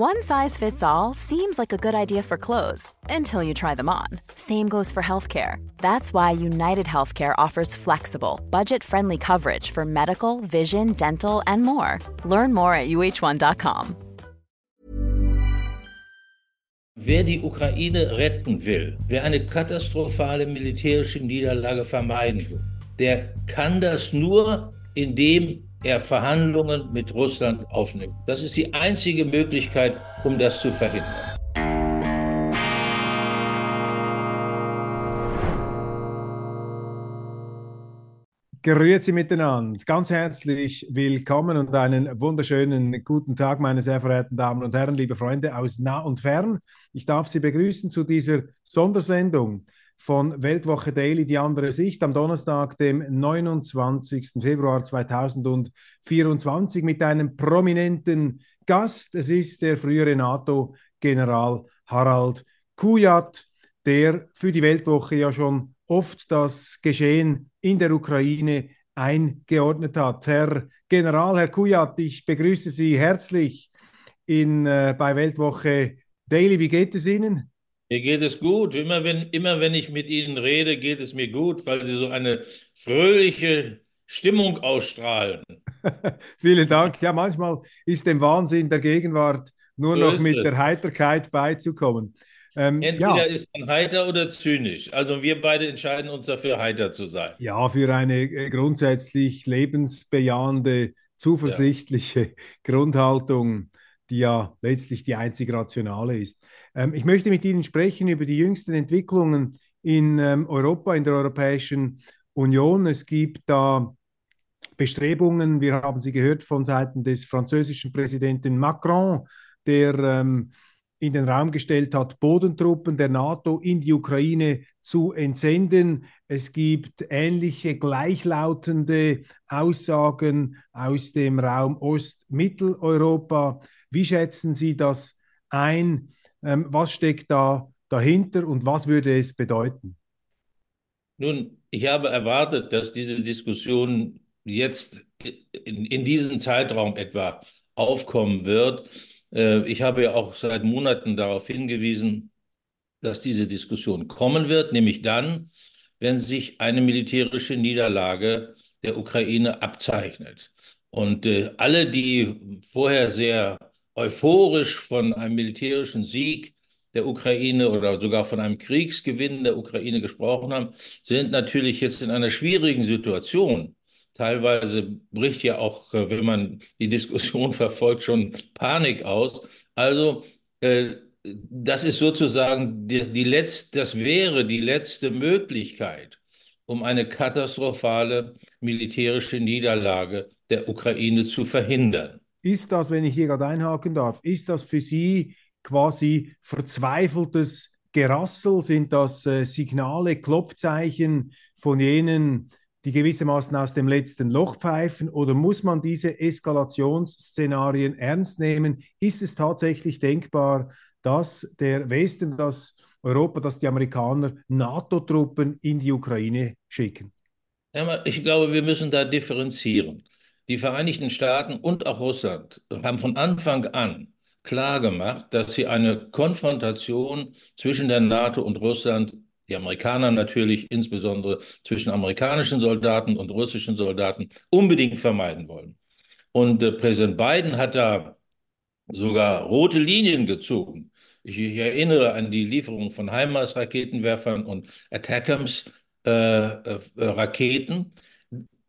One size fits all seems like a good idea for clothes until you try them on. Same goes for healthcare. That's why United Healthcare offers flexible, budget friendly coverage for medical, vision, dental, and more. Learn more at uh1.com. Wer die Ukraine retten will, wer eine katastrophale militärische Niederlage vermeiden will, der kann das nur, indem er Verhandlungen mit Russland aufnimmt. Das ist die einzige Möglichkeit, um das zu verhindern. Grüezi miteinander. Ganz herzlich willkommen und einen wunderschönen guten Tag, meine sehr verehrten Damen und Herren, liebe Freunde aus nah und fern. Ich darf Sie begrüßen zu dieser Sondersendung von Weltwoche Daily die andere Sicht am Donnerstag, dem 29. Februar 2024 mit einem prominenten Gast. Es ist der frühere NATO-General Harald Kujat, der für die Weltwoche ja schon oft das Geschehen in der Ukraine eingeordnet hat. Herr General, Herr Kujat, ich begrüße Sie herzlich in, äh, bei Weltwoche Daily. Wie geht es Ihnen? Mir geht es gut. Immer wenn, immer wenn ich mit Ihnen rede, geht es mir gut, weil Sie so eine fröhliche Stimmung ausstrahlen. Vielen Dank. Ja, manchmal ist dem Wahnsinn der Gegenwart nur so noch mit es. der Heiterkeit beizukommen. Ähm, Entweder ja. ist man heiter oder zynisch. Also wir beide entscheiden uns dafür, heiter zu sein. Ja, für eine äh, grundsätzlich lebensbejahende, zuversichtliche ja. Grundhaltung, die ja letztlich die einzig rationale ist. Ähm, ich möchte mit Ihnen sprechen über die jüngsten Entwicklungen in ähm, Europa, in der Europäischen Union. Es gibt da Bestrebungen, wir haben sie gehört von Seiten des französischen Präsidenten Macron, der ähm, in den Raum gestellt hat, Bodentruppen der NATO in die Ukraine zu entsenden. Es gibt ähnliche gleichlautende Aussagen aus dem Raum Ost-Mitteleuropa. Wie schätzen Sie das ein? Ähm, was steckt da dahinter und was würde es bedeuten? Nun, ich habe erwartet, dass diese Diskussion jetzt in, in diesem Zeitraum etwa aufkommen wird. Äh, ich habe ja auch seit Monaten darauf hingewiesen, dass diese Diskussion kommen wird, nämlich dann, wenn sich eine militärische Niederlage der Ukraine abzeichnet. Und äh, alle, die vorher sehr euphorisch von einem militärischen Sieg der Ukraine oder sogar von einem Kriegsgewinn der Ukraine gesprochen haben, sind natürlich jetzt in einer schwierigen Situation. Teilweise bricht ja auch, äh, wenn man die Diskussion verfolgt, schon Panik aus. Also äh, das ist sozusagen die, die letzte, das wäre die letzte Möglichkeit, um eine katastrophale militärische Niederlage der Ukraine zu verhindern. Ist das, wenn ich hier gerade einhaken darf, ist das für Sie quasi verzweifeltes Gerassel? Sind das äh, Signale, Klopfzeichen von jenen, die gewissermaßen aus dem letzten Loch pfeifen? Oder muss man diese Eskalationsszenarien ernst nehmen? Ist es tatsächlich denkbar, dass der Westen, dass Europa, dass die Amerikaner NATO-Truppen in die Ukraine schicken? Ich glaube, wir müssen da differenzieren. Die Vereinigten Staaten und auch Russland haben von Anfang an klar gemacht, dass sie eine Konfrontation zwischen der NATO und Russland, die Amerikaner natürlich insbesondere zwischen amerikanischen Soldaten und russischen Soldaten, unbedingt vermeiden wollen. Und äh, Präsident Biden hat da sogar rote Linien gezogen. Ich, ich erinnere an die Lieferung von HIMARS-Raketenwerfern und ATACMS-Raketen. Äh, äh,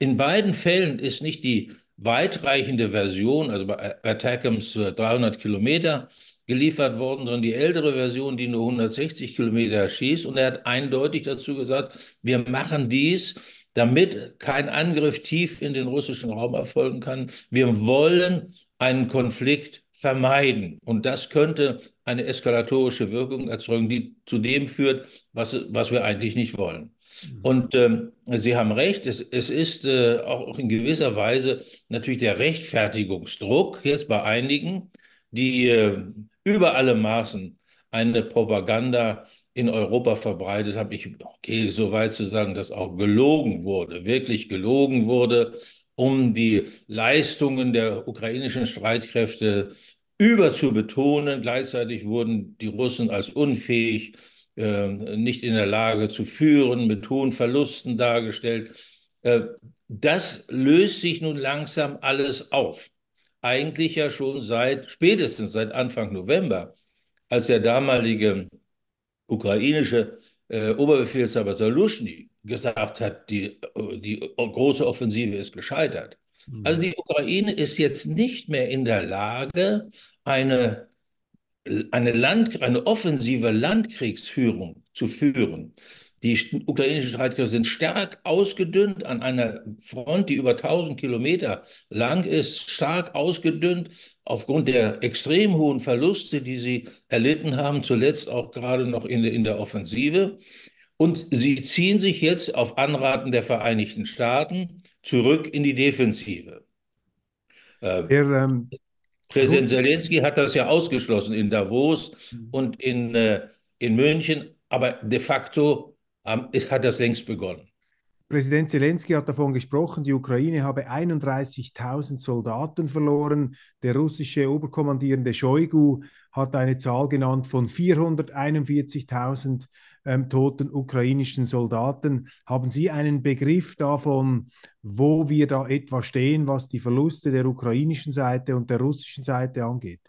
in beiden Fällen ist nicht die weitreichende Version, also bei Attackams 300 Kilometer geliefert worden, sondern die ältere Version, die nur 160 Kilometer schießt. Und er hat eindeutig dazu gesagt, wir machen dies, damit kein Angriff tief in den russischen Raum erfolgen kann. Wir wollen einen Konflikt vermeiden. Und das könnte eine eskalatorische Wirkung erzeugen, die zu dem führt, was, was wir eigentlich nicht wollen. Mhm. Und ähm, Sie haben recht, es, es ist äh, auch in gewisser Weise natürlich der Rechtfertigungsdruck jetzt bei einigen, die äh, über alle Maßen eine Propaganda in Europa verbreitet haben. Ich gehe so weit zu sagen, dass auch gelogen wurde, wirklich gelogen wurde, um die Leistungen der ukrainischen Streitkräfte überzubetonen. Gleichzeitig wurden die Russen als unfähig, äh, nicht in der Lage zu führen, mit hohen Verlusten dargestellt. Äh, das löst sich nun langsam alles auf. Eigentlich ja schon seit, spätestens seit Anfang November, als der damalige ukrainische äh, Oberbefehlshaber Salushny gesagt hat, die, die große Offensive ist gescheitert. Mhm. Also die Ukraine ist jetzt nicht mehr in der Lage, eine, eine, Land, eine offensive Landkriegsführung zu führen. Die ukrainischen Streitkräfte sind stark ausgedünnt an einer Front, die über 1000 Kilometer lang ist, stark ausgedünnt aufgrund der extrem hohen Verluste, die sie erlitten haben, zuletzt auch gerade noch in, in der Offensive. Und sie ziehen sich jetzt auf Anraten der Vereinigten Staaten zurück in die Defensive. Äh, ähm, Präsident Zelensky hat das ja ausgeschlossen in Davos mhm. und in, äh, in München, aber de facto ähm, hat das längst begonnen. Präsident Zelensky hat davon gesprochen, die Ukraine habe 31.000 Soldaten verloren. Der russische Oberkommandierende Shoigu hat eine Zahl genannt von 441.000 ähm, toten ukrainischen Soldaten. Haben Sie einen Begriff davon, wo wir da etwa stehen, was die Verluste der ukrainischen Seite und der russischen Seite angeht?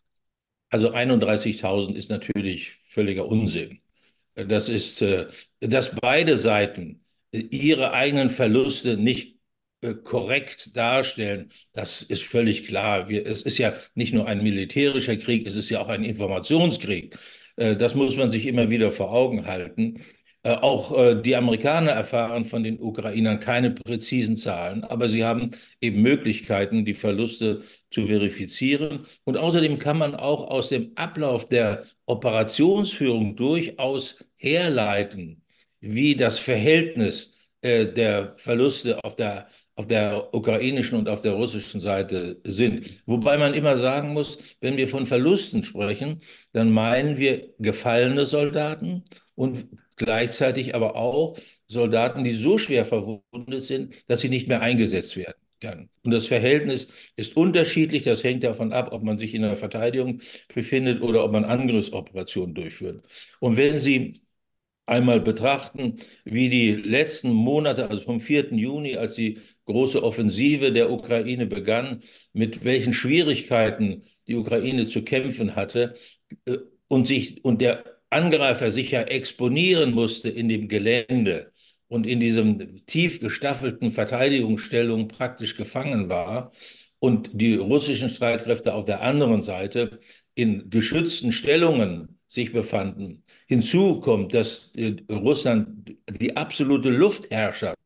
Also 31.000 ist natürlich völliger Unsinn. Das ist, äh, dass beide Seiten ihre eigenen Verluste nicht äh, korrekt darstellen, das ist völlig klar. Es ist ja nicht nur ein militärischer Krieg, es ist ja auch ein Informationskrieg. Äh, das muss man sich immer wieder vor Augen halten. Äh, auch äh, die Amerikaner erfahren von den Ukrainern keine präzisen Zahlen, aber sie haben eben Möglichkeiten, die Verluste zu verifizieren. Und außerdem kann man auch aus dem Ablauf der Operationsführung durchaus herleiten, wie das Verhältnis der Verluste auf der, auf der ukrainischen und auf der russischen Seite sind. Wobei man immer sagen muss, wenn wir von Verlusten sprechen, dann meinen wir gefallene Soldaten und gleichzeitig aber auch Soldaten, die so schwer verwundet sind, dass sie nicht mehr eingesetzt werden können. Und das Verhältnis ist unterschiedlich. Das hängt davon ab, ob man sich in der Verteidigung befindet oder ob man Angriffsoperationen durchführt. Und wenn Sie einmal betrachten, wie die letzten Monate, also vom 4. Juni, als die große Offensive der Ukraine begann, mit welchen Schwierigkeiten die Ukraine zu kämpfen hatte äh, und sich und der Angreifer sich ja exponieren musste in dem Gelände und in diesem tief gestaffelten Verteidigungsstellung praktisch gefangen war und die russischen Streitkräfte auf der anderen Seite in geschützten Stellungen sich befanden. Hinzu kommt, dass äh, Russland die absolute Luftherrschaft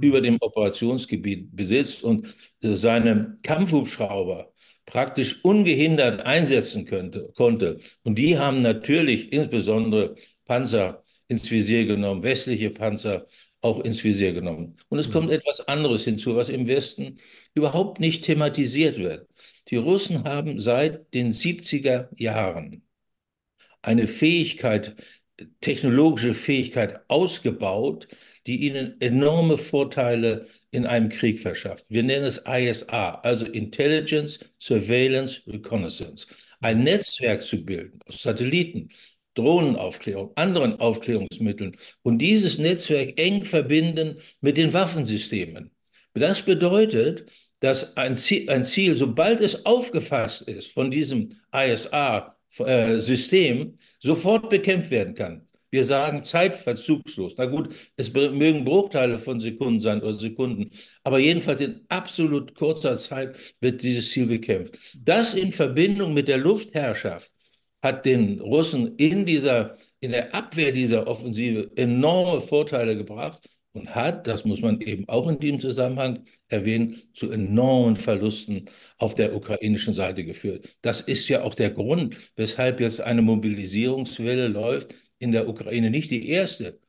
über dem Operationsgebiet besitzt und äh, seine Kampfhubschrauber praktisch ungehindert einsetzen könnte, konnte. Und die haben natürlich insbesondere Panzer ins Visier genommen, westliche Panzer auch ins Visier genommen. Und es kommt mhm. etwas anderes hinzu, was im Westen überhaupt nicht thematisiert wird. Die Russen haben seit den 70er Jahren eine Fähigkeit, technologische Fähigkeit ausgebaut, die ihnen enorme Vorteile in einem Krieg verschafft. Wir nennen es ISA, also Intelligence, Surveillance, Reconnaissance. Ein Netzwerk zu bilden aus Satelliten, Drohnenaufklärung, anderen Aufklärungsmitteln und dieses Netzwerk eng verbinden mit den Waffensystemen. Das bedeutet, dass ein Ziel, ein Ziel sobald es aufgefasst ist von diesem ISA-System, sofort bekämpft werden kann. Wir sagen zeitverzugslos. Na gut, es mögen Bruchteile von Sekunden sein oder Sekunden, aber jedenfalls in absolut kurzer Zeit wird dieses Ziel bekämpft. Das in Verbindung mit der Luftherrschaft hat den Russen in dieser, in der Abwehr dieser Offensive enorme Vorteile gebracht und hat, das muss man eben auch in diesem Zusammenhang erwähnen, zu enormen Verlusten auf der ukrainischen Seite geführt. Das ist ja auch der Grund, weshalb jetzt eine Mobilisierungswelle läuft in der Ukraine, nicht die erste,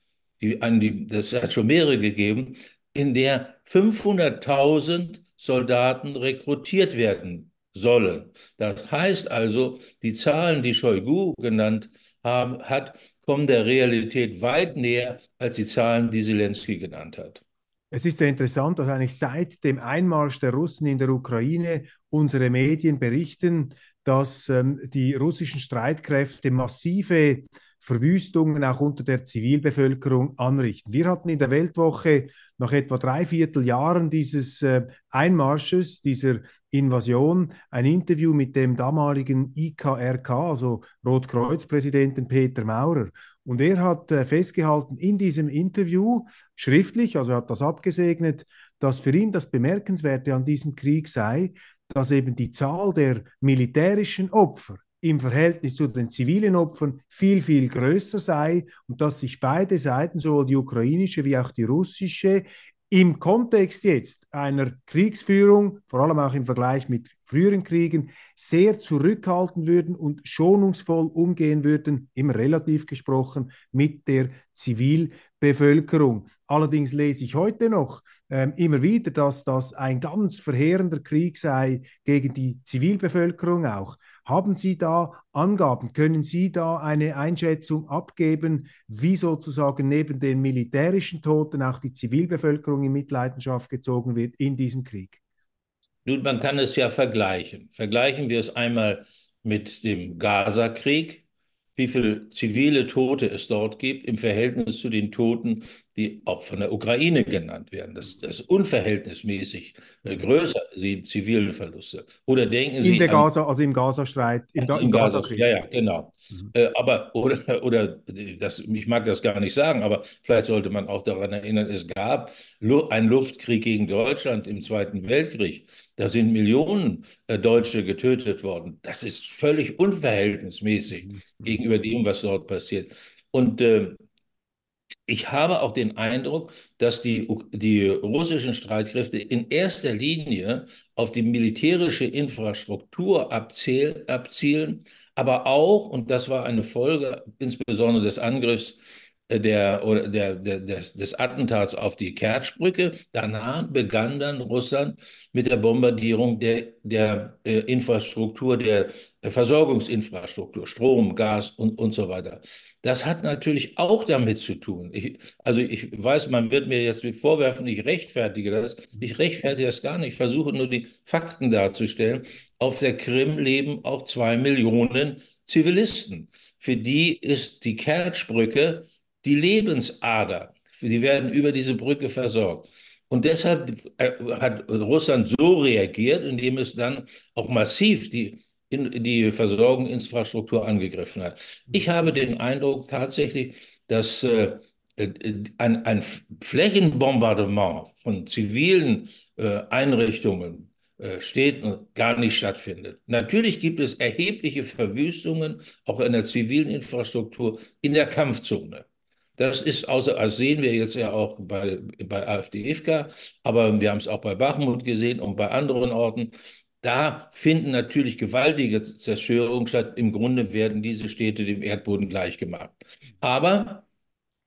die, die, das hat schon mehrere gegeben, in der 500.000 Soldaten rekrutiert werden sollen. Das heißt also, die Zahlen, die Shoigu genannt haben, hat, kommen der Realität weit näher als die Zahlen, die Zelensky genannt hat. Es ist sehr interessant, dass eigentlich seit dem Einmarsch der Russen in der Ukraine unsere Medien berichten, dass ähm, die russischen Streitkräfte massive Verwüstungen auch unter der Zivilbevölkerung anrichten. Wir hatten in der Weltwoche nach etwa drei Vierteljahren dieses äh, Einmarsches, dieser Invasion, ein Interview mit dem damaligen IKRK, also Rotkreuz-Präsidenten Peter Maurer. Und er hat äh, festgehalten in diesem Interview, schriftlich, also er hat das abgesegnet, dass für ihn das Bemerkenswerte an diesem Krieg sei, dass eben die Zahl der militärischen Opfer im Verhältnis zu den zivilen Opfern viel, viel größer sei und dass sich beide Seiten, sowohl die ukrainische wie auch die russische, im Kontext jetzt einer Kriegsführung, vor allem auch im Vergleich mit früheren Kriegen, sehr zurückhalten würden und schonungsvoll umgehen würden, immer relativ gesprochen, mit der Zivilbevölkerung. Allerdings lese ich heute noch ähm, immer wieder, dass das ein ganz verheerender Krieg sei gegen die Zivilbevölkerung auch. Haben Sie da Angaben? Können Sie da eine Einschätzung abgeben, wie sozusagen neben den militärischen Toten auch die Zivilbevölkerung in Mitleidenschaft gezogen wird in diesem Krieg? Nun, man kann es ja vergleichen. Vergleichen wir es einmal mit dem Gaza-Krieg wie viele zivile Tote es dort gibt im Verhältnis zu den Toten, die auch von der Ukraine genannt werden. Das, das ist unverhältnismäßig äh, größer, die zivilen Verluste. Oder denken in Sie. Der Gaza, also im Gazastreit, im, im Gaza, Gaza Ja, ja, genau. Mhm. Äh, aber, oder, oder das, ich mag das gar nicht sagen, aber vielleicht sollte man auch daran erinnern, es gab einen Luftkrieg gegen Deutschland im Zweiten Weltkrieg. Da sind Millionen äh, Deutsche getötet worden. Das ist völlig unverhältnismäßig mhm. gegenüber dem, was dort passiert. Und äh, ich habe auch den Eindruck, dass die, die russischen Streitkräfte in erster Linie auf die militärische Infrastruktur abzielen, aber auch, und das war eine Folge insbesondere des Angriffs der, oder der, der, des, des Attentats auf die Kertschbrücke. Danach begann dann Russland mit der Bombardierung der, der äh, Infrastruktur, der Versorgungsinfrastruktur, Strom, Gas und, und so weiter. Das hat natürlich auch damit zu tun. Ich, also ich weiß, man wird mir jetzt vorwerfen, ich rechtfertige das. Ich rechtfertige das gar nicht. Ich versuche nur die Fakten darzustellen. Auf der Krim leben auch zwei Millionen Zivilisten. Für die ist die Kertschbrücke die Lebensader. Sie werden über diese Brücke versorgt. Und deshalb äh, hat Russland so reagiert, indem es dann auch massiv die, die Versorgungsinfrastruktur angegriffen hat. Ich habe den Eindruck tatsächlich, dass äh, ein, ein, Flächenbombardement von zivilen äh, Einrichtungen, äh, Städten gar nicht stattfindet. Natürlich gibt es erhebliche Verwüstungen auch in der zivilen Infrastruktur in der Kampfzone. Das ist außer, das sehen wir jetzt ja auch bei, bei AfD-IFK, aber wir haben es auch bei Bachmut gesehen und bei anderen Orten. Da finden natürlich gewaltige Zerstörungen statt. Im Grunde werden diese Städte dem Erdboden gleichgemacht. Aber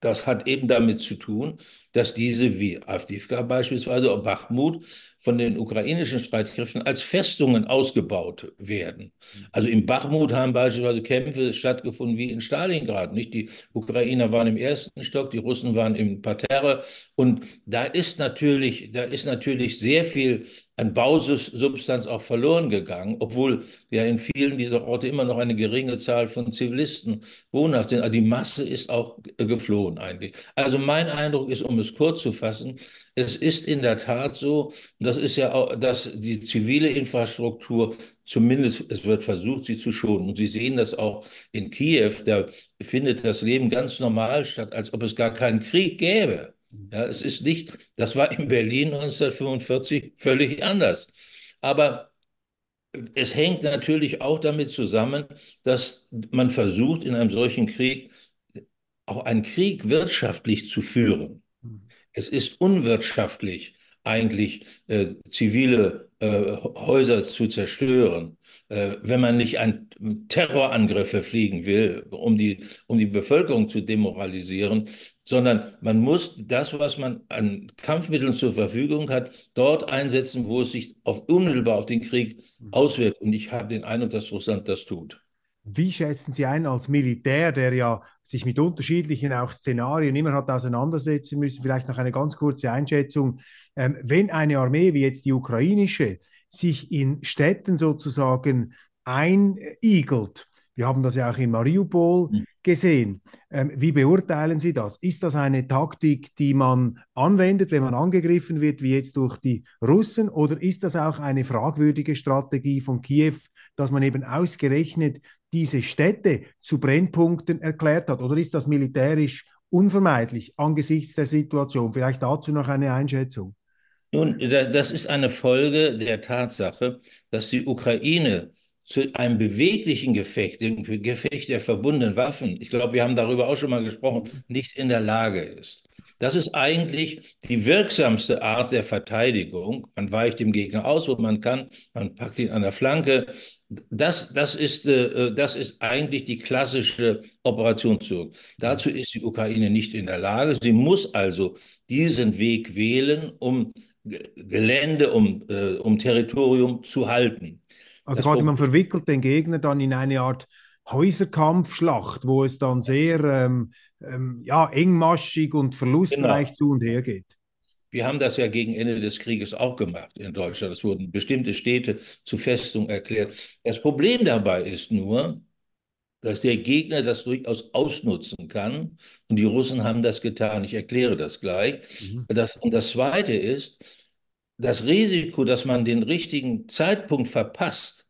das hat eben damit zu tun, dass diese, wie Avdivka beispielsweise, oder Bachmut, von den ukrainischen Streitkräften als Festungen ausgebaut werden. Also in Bachmut haben beispielsweise Kämpfe stattgefunden wie in Stalingrad. Nicht? Die Ukrainer waren im ersten Stock, die Russen waren im Parterre. Und da ist natürlich, da ist natürlich sehr viel an Bausubstanz auch verloren gegangen, obwohl ja in vielen dieser Orte immer noch eine geringe Zahl von Zivilisten wohnhaft sind. Aber die Masse ist auch geflohen eigentlich. Also mein Eindruck ist, um es kurz zu fassen, es ist in der Tat so, das ist ja auch, dass die zivile Infrastruktur zumindest, es wird versucht, sie zu schonen. Und Sie sehen das auch in Kiew, da findet das Leben ganz normal statt, als ob es gar keinen Krieg gäbe. Ja, es ist nicht, das war in Berlin 1945 völlig anders. Aber es hängt natürlich auch damit zusammen, dass man versucht, in einem solchen Krieg auch einen Krieg wirtschaftlich zu führen. Es ist unwirtschaftlich, eigentlich äh, zivile äh, Häuser zu zerstören, äh, wenn man nicht einen Terrorangriff verfliegen will, um die, um die Bevölkerung zu demoralisieren, sondern man muss das, was man an Kampfmitteln zur Verfügung hat, dort einsetzen, wo es sich auf, unmittelbar auf den Krieg auswirkt. Und ich habe den Eindruck, dass Russland das tut. Wie schätzen Sie ein als Militär, der ja sich mit unterschiedlichen auch Szenarien immer hat auseinandersetzen müssen, vielleicht noch eine ganz kurze Einschätzung, ähm, wenn eine Armee wie jetzt die ukrainische sich in Städten sozusagen einigelt. Wir haben das ja auch in Mariupol hm. gesehen. Ähm, wie beurteilen Sie das? Ist das eine Taktik, die man anwendet, wenn man angegriffen wird, wie jetzt durch die Russen? Oder ist das auch eine fragwürdige Strategie von Kiew, dass man eben ausgerechnet diese Städte zu Brennpunkten erklärt hat? Oder ist das militärisch unvermeidlich angesichts der Situation? Vielleicht dazu noch eine Einschätzung. Nun, das ist eine Folge der Tatsache, dass die Ukraine zu einem beweglichen Gefecht, dem Gefecht der verbundenen Waffen, ich glaube, wir haben darüber auch schon mal gesprochen, nicht in der Lage ist. Das ist eigentlich die wirksamste Art der Verteidigung. Man weicht dem Gegner aus, wo man kann, man packt ihn an der Flanke. Das, das, ist, äh, das ist eigentlich die klassische Operationszug. Dazu ist die Ukraine nicht in der Lage. Sie muss also diesen Weg wählen, um Gelände, um, äh, um Territorium zu halten. Also quasi man verwickelt den Gegner dann in eine Art Häuserkampfschlacht, wo es dann sehr ähm, ähm, ja, engmaschig und verlustreich genau. zu und her geht. Wir haben das ja gegen Ende des Krieges auch gemacht in Deutschland. Es wurden bestimmte Städte zu Festung erklärt. Das Problem dabei ist nur, dass der Gegner das durchaus ausnutzen kann. Und die Russen haben das getan. Ich erkläre das gleich. Mhm. Das, und das Zweite ist, das Risiko, dass man den richtigen Zeitpunkt verpasst,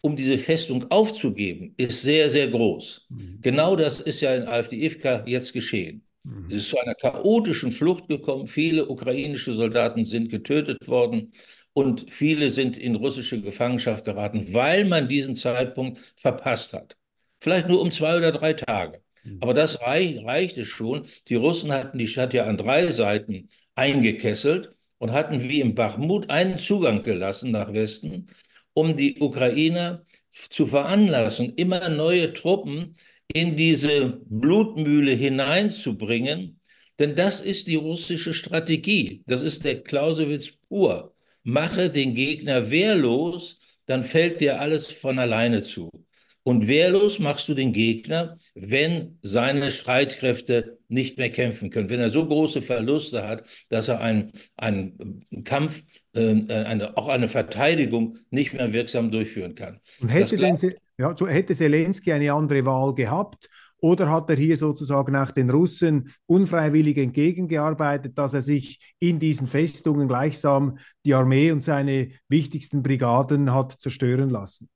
um diese Festung aufzugeben, ist sehr, sehr groß. Mhm. Genau das ist ja in AfD-Ivka jetzt geschehen. Mhm. Es ist zu einer chaotischen Flucht gekommen. Viele ukrainische Soldaten sind getötet worden und viele sind in russische Gefangenschaft geraten, weil man diesen Zeitpunkt verpasst hat. Vielleicht nur um zwei oder drei Tage. Mhm. Aber das reich, reichte schon. Die Russen hatten die Stadt ja an drei Seiten eingekesselt und hatten wie im Bachmut einen Zugang gelassen nach Westen, um die Ukrainer zu veranlassen, immer neue Truppen in diese Blutmühle hineinzubringen. Denn das ist die russische Strategie. Das ist der Clausewitz pur. Mache den Gegner wehrlos, dann fällt dir alles von alleine zu. Und wehrlos machst du den Gegner, wenn seine Streitkräfte nicht mehr kämpfen können. Wenn er so große Verluste hat, dass er einen, einen Kampf, äh, eine, auch eine Verteidigung nicht mehr wirksam durchführen kann. Und hätte, denn, ja, so hätte Zelensky eine andere Wahl gehabt? Oder hat er hier sozusagen auch den Russen unfreiwillig entgegengearbeitet, dass er sich in diesen Festungen gleichsam die Armee und seine wichtigsten Brigaden hat zerstören lassen?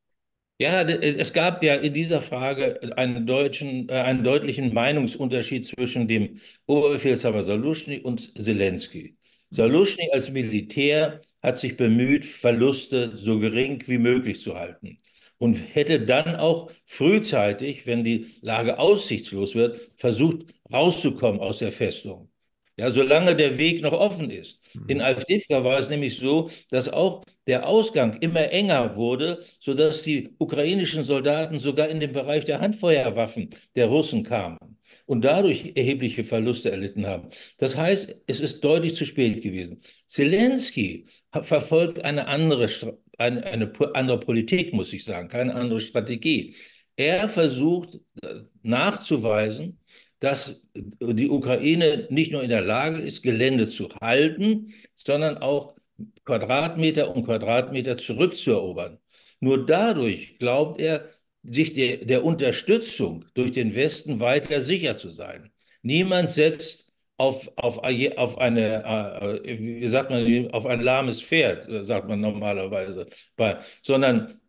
Ja, es gab ja in dieser Frage einen, deutschen, äh, einen deutlichen Meinungsunterschied zwischen dem Oberbefehlshaber Saluschny und Zelensky. Saluschny als Militär hat sich bemüht, Verluste so gering wie möglich zu halten und hätte dann auch frühzeitig, wenn die Lage aussichtslos wird, versucht rauszukommen aus der Festung. Ja, solange der Weg noch offen ist. In mhm. Avdivka war es nämlich so, dass auch der Ausgang immer enger wurde, sodass die ukrainischen Soldaten sogar in den Bereich der Handfeuerwaffen der Russen kamen und dadurch erhebliche Verluste erlitten haben. Das heißt, es ist deutlich zu spät gewesen. Zelensky verfolgt eine andere, eine, eine andere Politik, muss ich sagen, keine andere Strategie. Er versucht äh, nachzuweisen, dass die Ukraine nicht nur in der Lage ist, Gelände zu halten, sondern auch Quadratmeter um Quadratmeter zurückzuerobern. Nur dadurch glaubt er, sich der, der Unterstützung durch den Westen weiter sicher zu sein. Niemand setzt auf, auf, auf eine, äh, wie sagt man, auf ein lahmes Pferd, sagt man normalerweise, sondern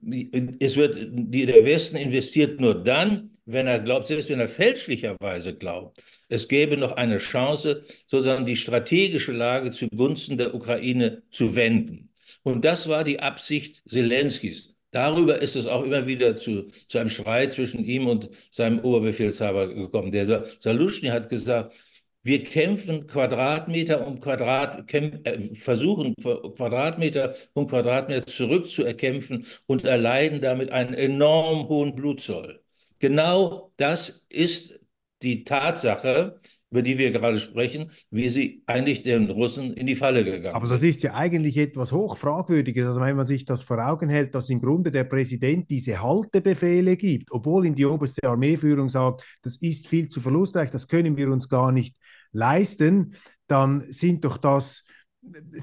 es wird, der Westen investiert nur dann, wenn er glaubt, selbst wenn er fälschlicherweise glaubt, es gäbe noch eine Chance, sozusagen die strategische Lage zugunsten der Ukraine zu wenden. Und das war die Absicht Zelenskis. Darüber ist es auch immer wieder zu, zu einem Streit zwischen ihm und seinem Oberbefehlshaber gekommen. Der Saluschny hat gesagt, wir kämpfen Quadratmeter um Quadrat, äh, versuchen Quadratmeter um Quadratmeter zurückzuerkämpfen und erleiden damit einen enorm hohen Blutzoll. Genau das ist die Tatsache, über die wir gerade sprechen, wie sie eigentlich den Russen in die Falle gegangen sind. Aber das ist ja eigentlich etwas hochfragwürdiges, also wenn man sich das vor Augen hält, dass im Grunde der Präsident diese Haltebefehle gibt, obwohl ihm die oberste Armeeführung sagt, das ist viel zu verlustreich, das können wir uns gar nicht leisten, dann sind doch das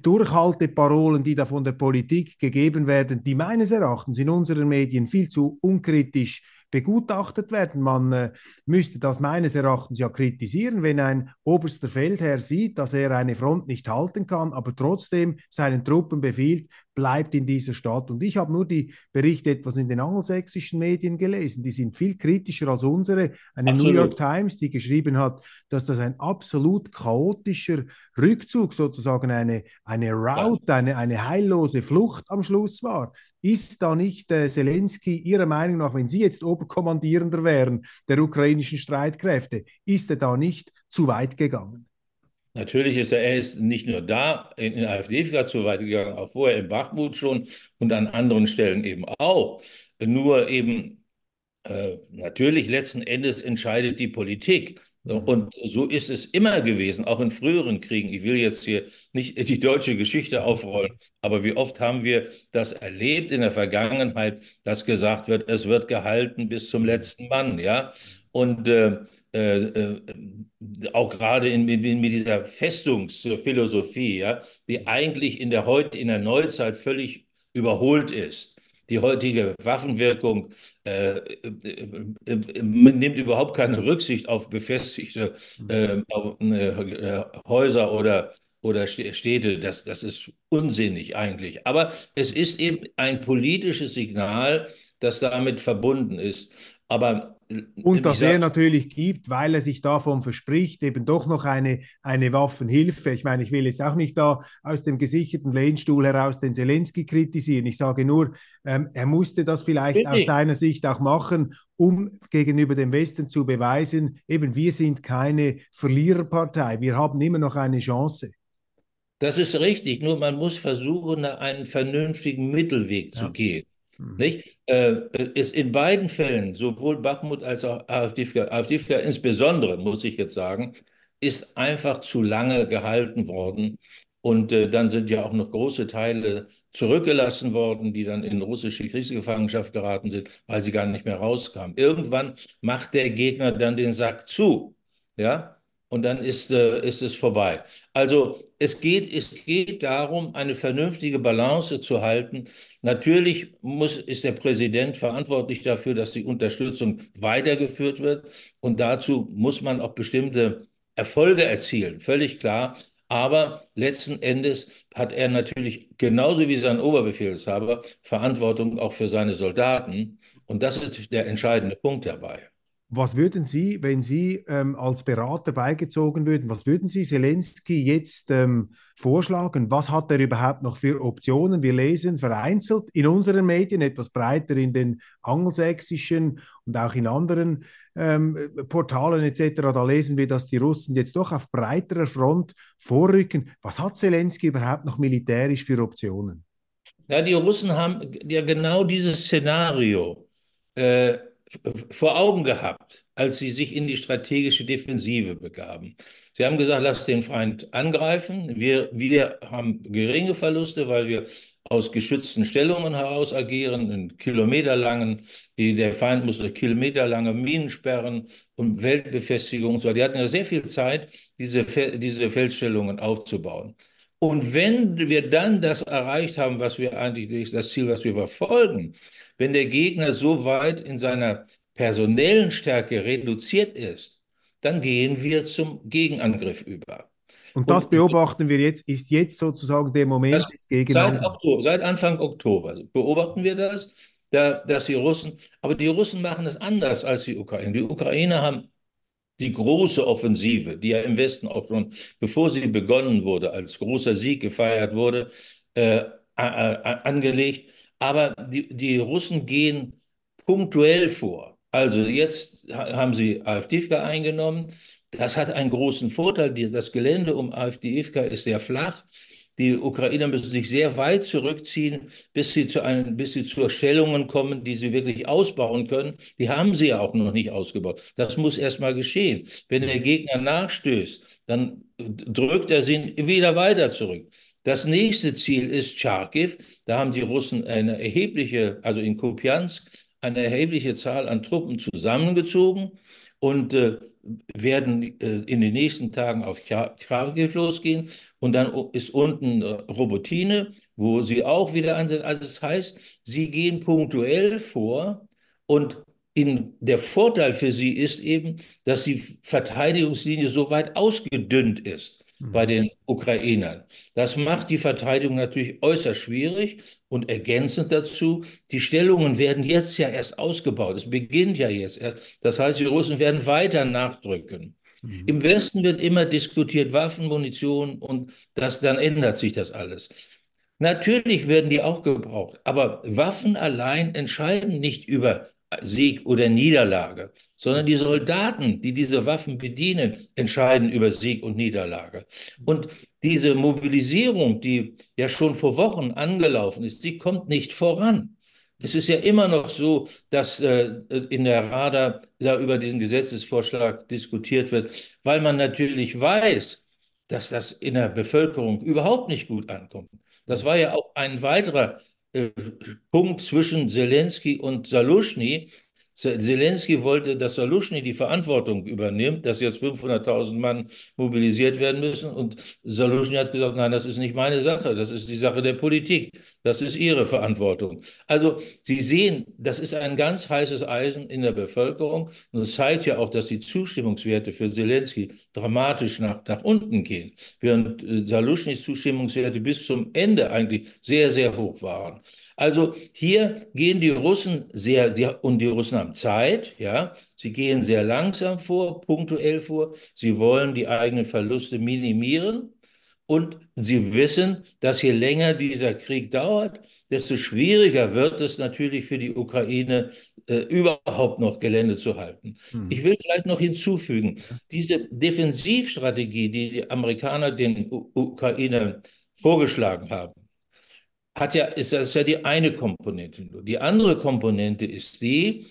Durchhalteparolen, die da von der Politik gegeben werden, die meines Erachtens in unseren Medien viel zu unkritisch begutachtet werden. Man äh, müsste das meines Erachtens ja kritisieren, wenn ein oberster Feldherr sieht, dass er eine Front nicht halten kann, aber trotzdem seinen Truppen befiehlt, bleibt in dieser Stadt. Und ich habe nur die Berichte etwas in den angelsächsischen Medien gelesen. Die sind viel kritischer als unsere. Eine absolut. New York Times, die geschrieben hat, dass das ein absolut chaotischer Rückzug, sozusagen eine, eine Route, eine, eine heillose Flucht am Schluss war. Ist da nicht äh, Zelensky Ihrer Meinung nach, wenn Sie jetzt Oberkommandierender wären der ukrainischen Streitkräfte, ist er da nicht zu weit gegangen? Natürlich ist er, er ist nicht nur da in, in AfD zu weit gegangen, auch vorher in Bachmut schon und an anderen Stellen eben auch. Nur eben, äh, natürlich letzten Endes entscheidet die Politik. Mhm. Und so ist es immer gewesen, auch in früheren Kriegen. Ich will jetzt hier nicht die deutsche Geschichte aufrollen, aber wie oft haben wir das erlebt in der Vergangenheit, dass gesagt wird, es wird gehalten bis zum letzten Mann, ja? Und äh, äh, äh, auch gerade in, in, mit dieser Festungsphilosophie, ja, die eigentlich in der heute in der Neuzeit völlig überholt ist. Die heutige Waffenwirkung äh, äh, äh nimmt überhaupt keine Rücksicht auf befestigte mhm. auf, Häuser oder oder Städte, das, das ist unsinnig eigentlich. Aber es ist eben ein politisches Signal, das damit verbunden ist. Aber und dass er natürlich gibt, weil er sich davon verspricht, eben doch noch eine, eine Waffenhilfe. Ich meine, ich will jetzt auch nicht da aus dem gesicherten Lehnstuhl heraus den Zelensky kritisieren. Ich sage nur, ähm, er musste das vielleicht Bitte. aus seiner Sicht auch machen, um gegenüber dem Westen zu beweisen, eben wir sind keine Verliererpartei, wir haben immer noch eine Chance. Das ist richtig, nur man muss versuchen, einen vernünftigen Mittelweg ja. zu gehen. Mhm. Nicht? Äh, ist in beiden Fällen, sowohl Bachmut als auch AfD, AfD insbesondere, muss ich jetzt sagen, ist einfach zu lange gehalten worden. Und äh, dann sind ja auch noch große Teile zurückgelassen worden, die dann in russische Kriegsgefangenschaft geraten sind, weil sie gar nicht mehr rauskamen. Irgendwann macht der Gegner dann den Sack zu. Ja, und dann ist, äh, ist es vorbei. Also es geht, es geht darum, eine vernünftige Balance zu halten. Natürlich muss, ist der Präsident verantwortlich dafür, dass die Unterstützung weitergeführt wird. Und dazu muss man auch bestimmte Erfolge erzielen, völlig klar. Aber letzten Endes hat er natürlich genauso wie sein Oberbefehlshaber Verantwortung auch für seine Soldaten. Und das ist der entscheidende Punkt dabei. Was würden Sie, wenn Sie ähm, als Berater beigezogen würden, was würden Sie Zelensky jetzt ähm, vorschlagen? Was hat er überhaupt noch für Optionen? Wir lesen vereinzelt in unseren Medien, etwas breiter in den angelsächsischen und auch in anderen ähm, Portalen etc. Da lesen wir, dass die Russen jetzt doch auf breiterer Front vorrücken. Was hat Zelensky überhaupt noch militärisch für Optionen? Ja, die Russen haben ja genau dieses Szenario. Äh, vor Augen gehabt, als sie sich in die strategische Defensive begaben. Sie haben gesagt, lasst den Feind angreifen. Wir, wir haben geringe Verluste, weil wir aus geschützten Stellungen heraus agieren, in kilometerlangen, die, der Feind musste kilometerlange Minen sperren und Weltbefestigung. So. Die hatten ja sehr viel Zeit, diese, diese Feldstellungen aufzubauen. Und wenn wir dann das erreicht haben, was wir eigentlich, das Ziel, was wir verfolgen, wenn der Gegner so weit in seiner personellen Stärke reduziert ist, dann gehen wir zum Gegenangriff über. Und das beobachten wir jetzt, ist jetzt sozusagen der Moment des Gegenangriffs. Seit, seit, Anfang Oktober beobachten wir das, da, dass die Russen, aber die Russen machen es anders als die Ukrainer. Die Ukrainer haben die große Offensive, die ja im Westen auch schon, bevor sie begonnen wurde, als großer Sieg gefeiert wurde, äh, angelegt. Aber die, die Russen gehen punktuell vor. Also jetzt haben sie AfDivka eingenommen. Das hat einen großen Vorteil. Das Gelände um AfDivka ist sehr flach. Die Ukrainer müssen sich sehr weit zurückziehen, bis sie zu einem, bis sie zu Stellungen kommen, die sie wirklich ausbauen können. Die haben sie ja auch noch nicht ausgebaut. Das muss erst mal geschehen. Wenn der Gegner nachstößt, dann drückt er sie wieder weiter zurück. Das nächste Ziel ist Charkiw. Da haben die Russen eine erhebliche, also in Kupiansk, eine erhebliche Zahl an Truppen zusammengezogen. Und äh, werden in den nächsten Tagen auf Kharkiv losgehen und dann ist unten Robotine, wo sie auch wieder einsetzen. Also das heißt, sie gehen punktuell vor und in, der Vorteil für sie ist eben, dass die Verteidigungslinie so weit ausgedünnt ist bei mhm. den Ukrainern. Das macht die Verteidigung natürlich äußerst schwierig und ergänzend dazu, die Stellungen werden jetzt ja erst ausgebaut. Es beginnt ja jetzt erst. Das heißt, die Russen werden weiter nachdrücken. Mhm. Im Westen wird immer diskutiert Waffen, Munition und das, dann ändert sich das alles. Natürlich werden die auch gebraucht, aber Waffen allein entscheiden nicht über Sieg oder Niederlage, sondern die Soldaten, die diese Waffen bedienen, entscheiden über Sieg und Niederlage. Und diese Mobilisierung, die ja schon vor Wochen angelaufen ist, die kommt nicht voran. Es ist ja immer noch so, dass äh, in der Rada da über diesen Gesetzesvorschlag diskutiert wird, weil man natürlich weiß, dass das in der Bevölkerung überhaupt nicht gut ankommt. Das war ja auch ein weiterer äh, Punkt zwischen Zelensky und Salushny, Zelensky wollte, dass Salushny die Verantwortung übernimmt, dass jetzt 500.000 Mann mobilisiert werden müssen. Und Salushny hat gesagt, nein, das ist nicht meine Sache, das ist die Sache der Politik, das ist ihre Verantwortung. Also Sie sehen, das ist ein ganz heißes Eisen in der Bevölkerung. Und es zeigt ja auch, dass die Zustimmungswerte für Zelensky dramatisch nach, nach unten gehen, während äh, Salushnys Zustimmungswerte bis zum Ende eigentlich sehr, sehr hoch waren. Also hier gehen die Russen sehr, die, und die Russen haben Zeit, ja, sie gehen sehr langsam vor, punktuell vor, sie wollen die eigenen Verluste minimieren und sie wissen, dass je länger dieser Krieg dauert, desto schwieriger wird es natürlich für die Ukraine, äh, überhaupt noch Gelände zu halten. Mhm. Ich will vielleicht noch hinzufügen, diese Defensivstrategie, die die Amerikaner den U Ukraine vorgeschlagen haben, hat ja, ist das ja die eine Komponente. Die andere Komponente ist die,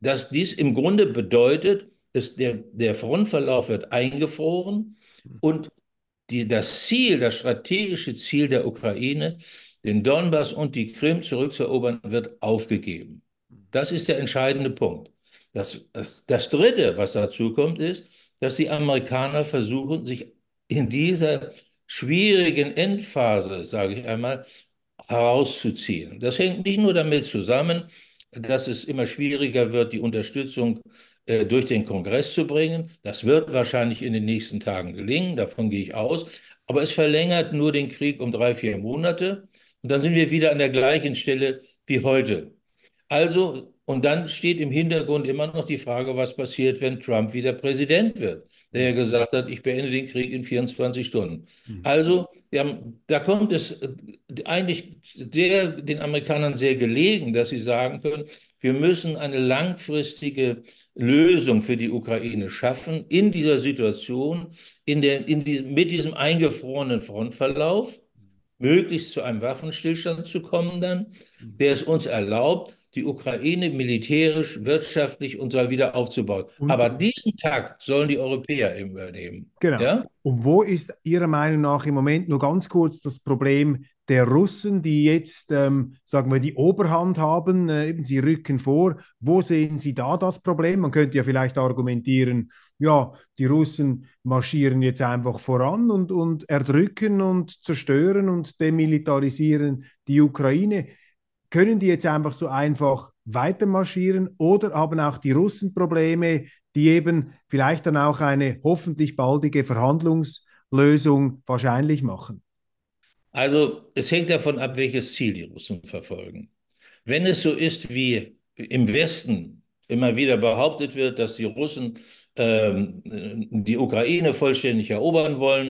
dass dies im Grunde bedeutet, dass der, der Frontverlauf wird eingefroren und die, das Ziel, das strategische Ziel der Ukraine, den Donbass und die Krim zurückzuerobern, wird aufgegeben. Das ist der entscheidende Punkt. Das, das, das Dritte, was dazu kommt, ist, dass die Amerikaner versuchen, sich in dieser schwierigen Endphase, sage ich einmal, herauszuziehen. Das hängt nicht nur damit zusammen, dass es immer schwieriger wird, die Unterstützung äh, durch den Kongress zu bringen. Das wird wahrscheinlich in den nächsten Tagen gelingen, davon gehe ich aus. Aber es verlängert nur den Krieg um drei, vier Monate. Und dann sind wir wieder an der gleichen Stelle wie heute. Also und dann steht im Hintergrund immer noch die Frage, was passiert, wenn Trump wieder Präsident wird, der ja gesagt hat, ich beende den Krieg in 24 Stunden. Mhm. Also haben, da kommt es eigentlich sehr, den Amerikanern sehr gelegen, dass sie sagen können, wir müssen eine langfristige Lösung für die Ukraine schaffen in dieser Situation, in der, in die, mit diesem eingefrorenen Frontverlauf, möglichst zu einem Waffenstillstand zu kommen dann, der es uns erlaubt, die Ukraine militärisch, wirtschaftlich und so wieder aufzubauen. Und, Aber diesen Tag sollen die Europäer übernehmen. Genau. Ja? Und wo ist Ihrer Meinung nach im Moment nur ganz kurz das Problem der Russen, die jetzt, ähm, sagen wir, die Oberhand haben, äh, eben sie rücken vor. Wo sehen Sie da das Problem? Man könnte ja vielleicht argumentieren, ja, die Russen marschieren jetzt einfach voran und, und erdrücken und zerstören und demilitarisieren die Ukraine können die jetzt einfach so einfach weitermarschieren oder haben auch die Russen Probleme, die eben vielleicht dann auch eine hoffentlich baldige Verhandlungslösung wahrscheinlich machen? Also es hängt davon ab, welches Ziel die Russen verfolgen. Wenn es so ist, wie im Westen immer wieder behauptet wird, dass die Russen ähm, die Ukraine vollständig erobern wollen.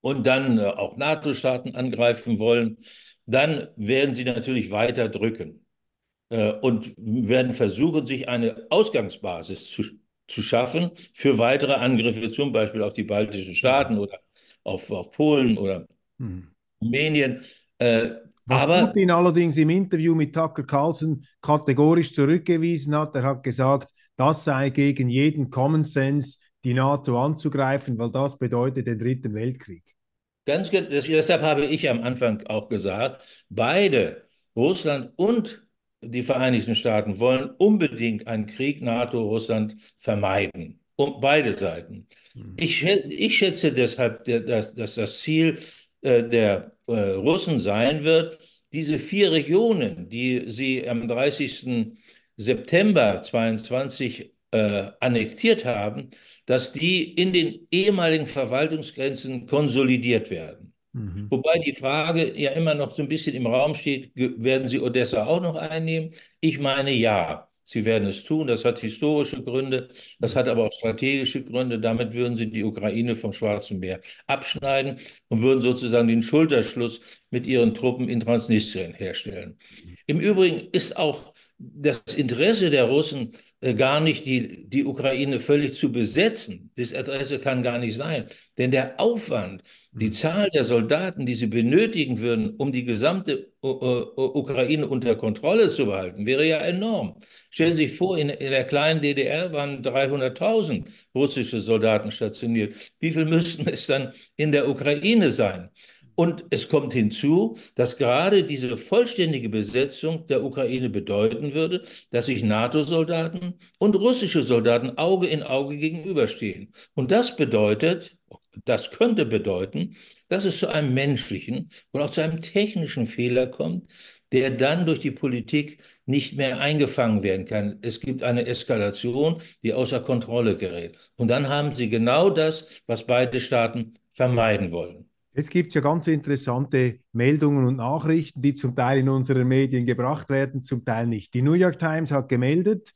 Und dann äh, auch NATO-Staaten angreifen wollen, dann werden sie natürlich weiter drücken äh, und werden versuchen, sich eine Ausgangsbasis zu, zu schaffen für weitere Angriffe, zum Beispiel auf die baltischen Staaten oder auf, auf Polen oder hm. Rumänien. Äh, Was aber, Putin allerdings im Interview mit Tucker Carlson kategorisch zurückgewiesen hat, er hat gesagt, das sei gegen jeden Common Sense, die NATO anzugreifen, weil das bedeutet den Dritten Weltkrieg. Ganz deshalb habe ich am Anfang auch gesagt, beide, Russland und die Vereinigten Staaten, wollen unbedingt einen Krieg NATO-Russland vermeiden. Um beide Seiten. Mhm. Ich, ich schätze deshalb, dass, dass das Ziel äh, der äh, Russen sein wird, diese vier Regionen, die sie am 30. September 22 äh, annektiert haben, dass die in den ehemaligen Verwaltungsgrenzen konsolidiert werden. Mhm. Wobei die Frage ja immer noch so ein bisschen im Raum steht, werden sie Odessa auch noch einnehmen? Ich meine ja. Sie werden es tun. Das hat historische Gründe, das hat aber auch strategische Gründe. Damit würden sie die Ukraine vom Schwarzen Meer abschneiden und würden sozusagen den Schulterschluss mit ihren Truppen in Transnistrien herstellen. Im Übrigen ist auch das Interesse der Russen äh, gar nicht, die, die Ukraine völlig zu besetzen. Das Interesse kann gar nicht sein. Denn der Aufwand, die hm. Zahl der Soldaten, die sie benötigen würden, um die gesamte U U Ukraine unter Kontrolle zu behalten, wäre ja enorm. Stellen Sie sich vor, in, in der kleinen DDR waren 300.000 russische Soldaten stationiert. Wie viel müssten es dann in der Ukraine sein? Und es kommt hinzu, dass gerade diese vollständige Besetzung der Ukraine bedeuten würde, dass sich NATO-Soldaten und russische Soldaten Auge in Auge gegenüberstehen. Und das bedeutet, das könnte bedeuten, dass es zu einem menschlichen und auch zu einem technischen Fehler kommt, der dann durch die Politik nicht mehr eingefangen werden kann. Es gibt eine Eskalation, die außer Kontrolle gerät. Und dann haben sie genau das, was beide Staaten vermeiden wollen. Jetzt gibt es ja ganz interessante Meldungen und Nachrichten, die zum Teil in unseren Medien gebracht werden, zum Teil nicht. Die New York Times hat gemeldet,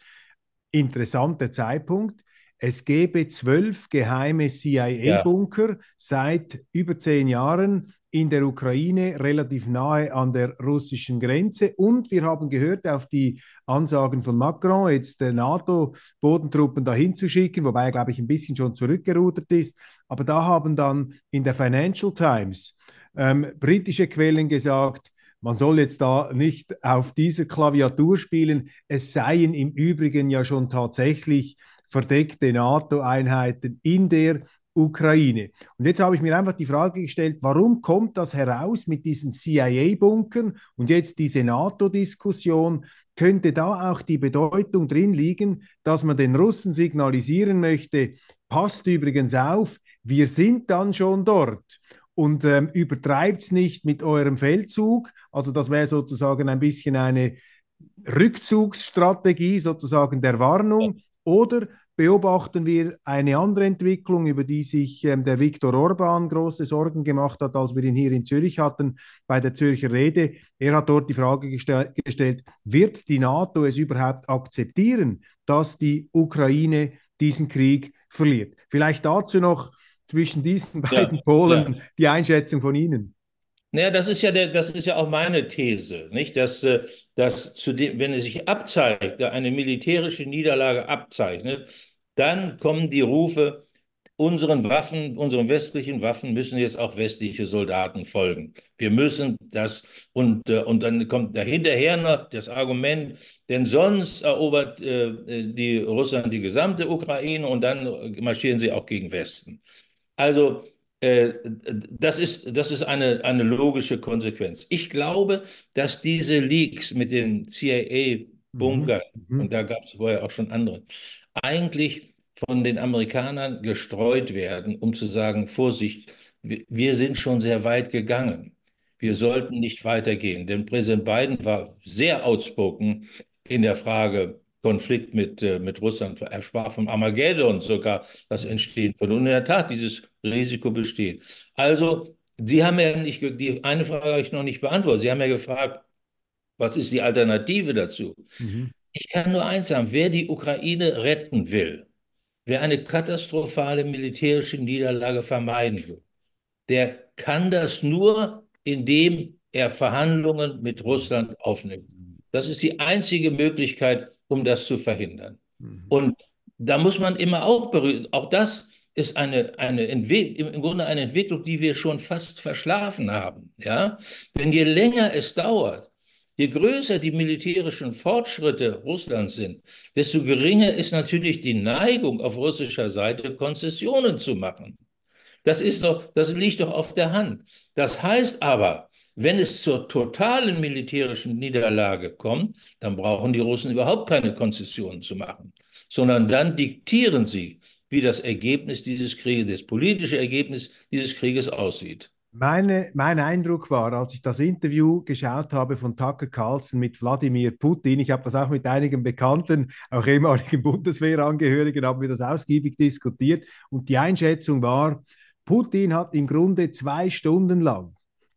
interessanter Zeitpunkt, es gebe zwölf geheime CIA-Bunker ja. seit über zehn Jahren in der Ukraine, relativ nahe an der russischen Grenze. Und wir haben gehört auf die Ansagen von Macron, jetzt NATO-Bodentruppen dahin zu schicken, wobei er, glaube ich, ein bisschen schon zurückgerudert ist. Aber da haben dann in der Financial Times ähm, britische Quellen gesagt, man soll jetzt da nicht auf dieser Klaviatur spielen. Es seien im Übrigen ja schon tatsächlich verdeckte NATO-Einheiten in der Ukraine. Und jetzt habe ich mir einfach die Frage gestellt, warum kommt das heraus mit diesen CIA-Bunkern und jetzt diese NATO-Diskussion? Könnte da auch die Bedeutung drin liegen, dass man den Russen signalisieren möchte, passt übrigens auf, wir sind dann schon dort und ähm, übertreibt es nicht mit eurem Feldzug. Also das wäre sozusagen ein bisschen eine Rückzugsstrategie, sozusagen der Warnung. Oder beobachten wir eine andere Entwicklung, über die sich ähm, der Viktor Orban große Sorgen gemacht hat, als wir ihn hier in Zürich hatten bei der Zürcher Rede. Er hat dort die Frage gestell gestellt, wird die NATO es überhaupt akzeptieren, dass die Ukraine diesen Krieg verliert? Vielleicht dazu noch zwischen diesen beiden ja, Polen ja. die Einschätzung von Ihnen. Naja, das ist ja der, das ist ja auch meine These, nicht? Dass, äh, dass zu dem, wenn es sich abzeigt, eine militärische Niederlage abzeichnet, dann kommen die Rufe, unseren Waffen, unseren westlichen Waffen müssen jetzt auch westliche Soldaten folgen. Wir müssen das und, äh, und dann kommt dahinterher noch das Argument, denn sonst erobert äh, die Russland die gesamte Ukraine und dann marschieren sie auch gegen Westen. Also das ist, das ist eine, eine logische Konsequenz. Ich glaube, dass diese Leaks mit den CIA-Bunkern, mhm. mhm. und da gab es vorher auch schon andere, eigentlich von den Amerikanern gestreut werden, um zu sagen, Vorsicht, wir sind schon sehr weit gegangen. Wir sollten nicht weitergehen. Denn Präsident Biden war sehr outspoken in der Frage Konflikt mit, äh, mit Russland. Er sprach vom Armageddon sogar, das entstehen könnte. Und in der Tat, dieses Risiko besteht. Also, Sie haben ja nicht, die eine Frage habe ich noch nicht beantwortet. Sie haben ja gefragt, was ist die Alternative dazu? Mhm. Ich kann nur eins sagen, wer die Ukraine retten will, wer eine katastrophale militärische Niederlage vermeiden will, der kann das nur, indem er Verhandlungen mit Russland aufnimmt. Das ist die einzige Möglichkeit, um das zu verhindern. Mhm. Und da muss man immer auch berühren, auch das ist eine, eine im Grunde eine Entwicklung, die wir schon fast verschlafen haben. Ja? Denn je länger es dauert, je größer die militärischen Fortschritte Russlands sind, desto geringer ist natürlich die Neigung auf russischer Seite, Konzessionen zu machen. Das ist doch, das liegt doch auf der Hand. Das heißt aber, wenn es zur totalen militärischen Niederlage kommt, dann brauchen die Russen überhaupt keine Konzessionen zu machen, sondern dann diktieren sie, wie das Ergebnis dieses Krieges, das politische Ergebnis dieses Krieges aussieht. Meine, mein Eindruck war, als ich das Interview geschaut habe von Tucker Carlson mit Wladimir Putin, ich habe das auch mit einigen Bekannten, auch ehemaligen Bundeswehrangehörigen, haben wir das ausgiebig diskutiert und die Einschätzung war, Putin hat im Grunde zwei Stunden lang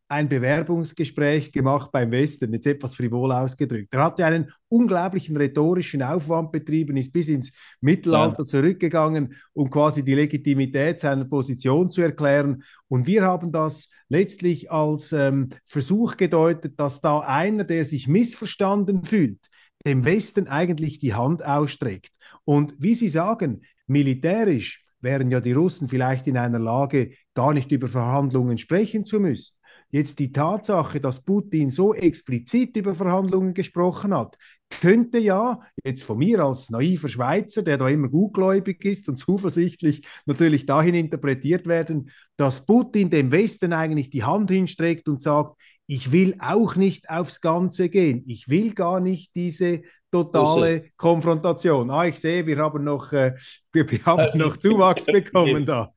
ein Bewerbungsgespräch gemacht beim Westen, jetzt etwas frivol ausgedrückt. Er hat ja einen unglaublichen rhetorischen Aufwand betrieben, ist bis ins Mittelalter ja. zurückgegangen, um quasi die Legitimität seiner Position zu erklären. Und wir haben das letztlich als ähm, Versuch gedeutet, dass da einer, der sich missverstanden fühlt, dem Westen eigentlich die Hand ausstreckt. Und wie Sie sagen, militärisch wären ja die Russen vielleicht in einer Lage, gar nicht über Verhandlungen sprechen zu müssen. Jetzt die Tatsache, dass Putin so explizit über Verhandlungen gesprochen hat, könnte ja jetzt von mir als naiver Schweizer, der da immer gutgläubig ist und zuversichtlich, natürlich dahin interpretiert werden, dass Putin dem Westen eigentlich die Hand hinstreckt und sagt, ich will auch nicht aufs Ganze gehen. Ich will gar nicht diese totale Konfrontation. Ah, ich sehe, wir haben noch, äh, wir, wir haben noch Zuwachs bekommen da.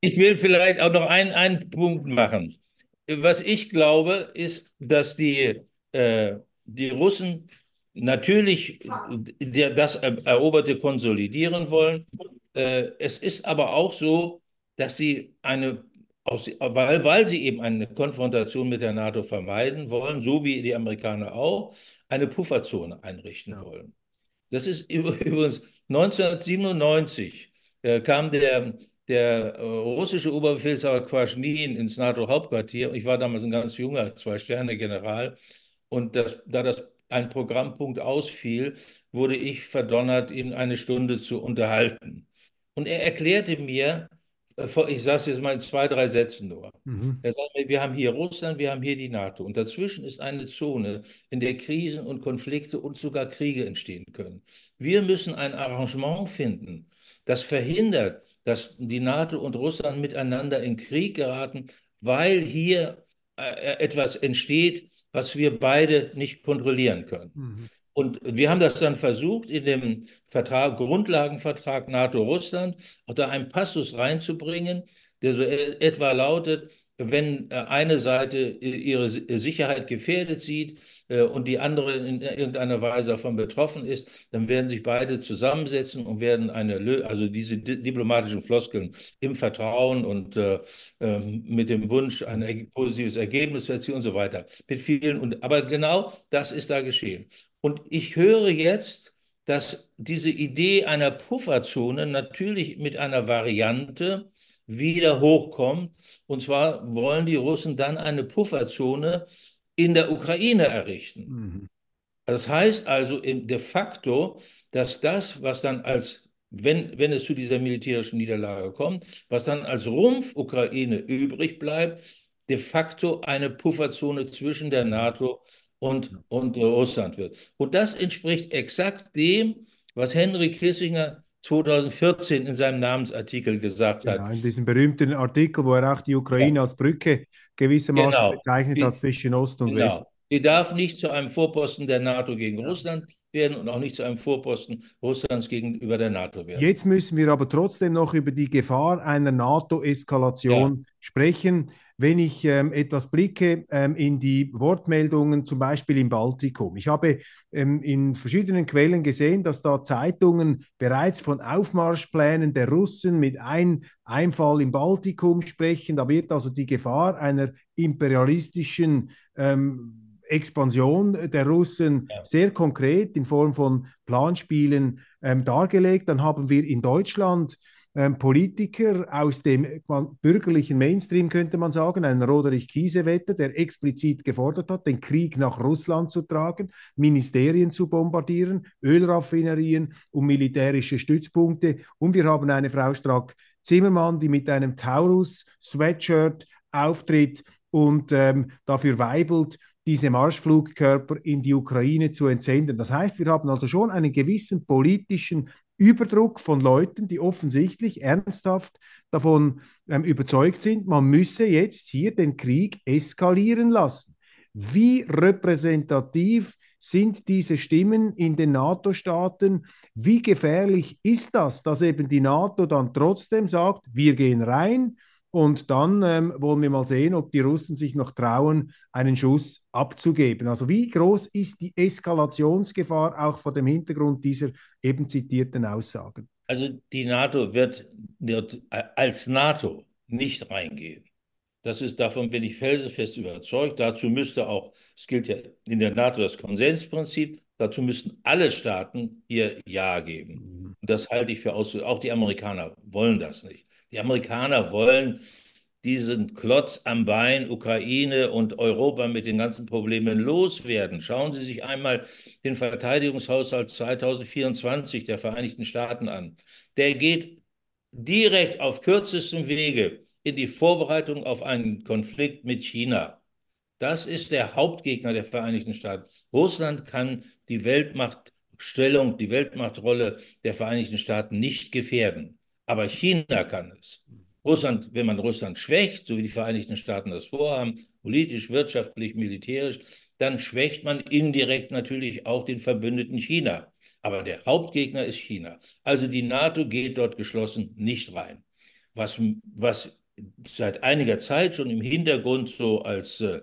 Ich will vielleicht auch noch einen, einen Punkt machen was ich glaube, ist, dass die, äh, die Russen natürlich der, das Eroberte konsolidieren wollen. Äh, es ist aber auch so, dass sie eine, aus, weil, weil sie eben eine Konfrontation mit der NATO vermeiden wollen, so wie die Amerikaner auch, eine Pufferzone einrichten ja. wollen. Das ist übrigens 1997 äh, kam der der äh, russische Oberbefehlshaber Quaschnin ins NATO-Hauptquartier. Ich war damals ein ganz junger Zwei-Sterne-General. Und das, da das ein Programmpunkt ausfiel, wurde ich verdonnert, ihn eine Stunde zu unterhalten. Und er erklärte mir, äh, ich sage es jetzt mal in zwei, drei Sätzen nur. Mhm. Er sagt mir, wir haben hier Russland, wir haben hier die NATO. Und dazwischen ist eine Zone, in der Krisen und Konflikte und sogar Kriege entstehen können. Wir müssen ein Arrangement finden, das verhindert, dass die NATO und Russland miteinander in Krieg geraten, weil hier äh, etwas entsteht, was wir beide nicht kontrollieren können. Mhm. Und wir haben das dann versucht, in dem Vertrag, Grundlagenvertrag NATO-Russland, auch da einen Passus reinzubringen, der so e-, etwa lautet, wenn äh, eine Seite ihre Sicherheit gefährdet sieht äh, und die andere in irgendeiner Weise davon betroffen ist, dann werden sich beide zusammensetzen und werden eine, also diese diplomatischen Floskeln im Vertrauen und äh, ähm, mit dem Wunsch, ein positives Ergebnis zu erzielen und so weiter. Mit vielen und, aber genau das ist da geschehen. Und ich höre jetzt, dass diese Idee einer Pufferzone natürlich mit einer Variante wieder hochkommt. Und zwar wollen die Russen dann eine Pufferzone in der Ukraine errichten. Mhm. Das heißt also de facto, dass das, was dann als, wenn, wenn es zu dieser militärischen Niederlage kommt, was dann als Rumpf Ukraine übrig bleibt, de facto eine Pufferzone zwischen der NATO und, und Russland wird. Und das entspricht exakt dem, was Henry Kissinger 2014 in seinem Namensartikel gesagt genau, hat. In diesem berühmten Artikel, wo er auch die Ukraine ja. als Brücke gewissermaßen genau. bezeichnet hat zwischen Ost und genau. West. Sie darf nicht zu einem Vorposten der NATO gegen ja. Russland werden und auch nicht zu einem Vorposten Russlands gegenüber der NATO werden. Jetzt müssen wir aber trotzdem noch über die Gefahr einer NATO-Eskalation ja. sprechen wenn ich ähm, etwas blicke ähm, in die Wortmeldungen, zum Beispiel im Baltikum. Ich habe ähm, in verschiedenen Quellen gesehen, dass da Zeitungen bereits von Aufmarschplänen der Russen mit ein Einfall im Baltikum sprechen. Da wird also die Gefahr einer imperialistischen ähm, Expansion der Russen ja. sehr konkret in Form von Planspielen ähm, dargelegt. Dann haben wir in Deutschland Politiker aus dem bürgerlichen Mainstream, könnte man sagen, ein Roderich Kiesewetter, der explizit gefordert hat, den Krieg nach Russland zu tragen, Ministerien zu bombardieren, Ölraffinerien und militärische Stützpunkte. Und wir haben eine Frau Strack-Zimmermann, die mit einem Taurus-Sweatshirt auftritt und ähm, dafür weibelt, diese Marschflugkörper in die Ukraine zu entsenden. Das heißt, wir haben also schon einen gewissen politischen Überdruck von Leuten, die offensichtlich ernsthaft davon ähm, überzeugt sind, man müsse jetzt hier den Krieg eskalieren lassen. Wie repräsentativ sind diese Stimmen in den NATO-Staaten? Wie gefährlich ist das, dass eben die NATO dann trotzdem sagt, wir gehen rein, und dann ähm, wollen wir mal sehen, ob die Russen sich noch trauen, einen Schuss abzugeben. Also wie groß ist die Eskalationsgefahr auch vor dem Hintergrund dieser eben zitierten Aussagen? Also die NATO wird, wird als NATO nicht reingehen. Das ist, davon bin ich felsenfest überzeugt. Dazu müsste auch, es gilt ja in der NATO das Konsensprinzip, dazu müssten alle Staaten ihr Ja geben. Mhm. Und das halte ich für aus. Auch die Amerikaner wollen das nicht. Die Amerikaner wollen diesen Klotz am Bein Ukraine und Europa mit den ganzen Problemen loswerden. Schauen Sie sich einmal den Verteidigungshaushalt 2024 der Vereinigten Staaten an. Der geht direkt auf kürzestem Wege in die Vorbereitung auf einen Konflikt mit China. Das ist der Hauptgegner der Vereinigten Staaten. Russland kann die Weltmachtstellung, die Weltmachtrolle der Vereinigten Staaten nicht gefährden. Aber China kann es. Russland, wenn man Russland schwächt, so wie die Vereinigten Staaten das vorhaben, politisch, wirtschaftlich, militärisch, dann schwächt man indirekt natürlich auch den Verbündeten China. Aber der Hauptgegner ist China. Also die NATO geht dort geschlossen nicht rein. Was, was seit einiger Zeit schon im Hintergrund so als äh,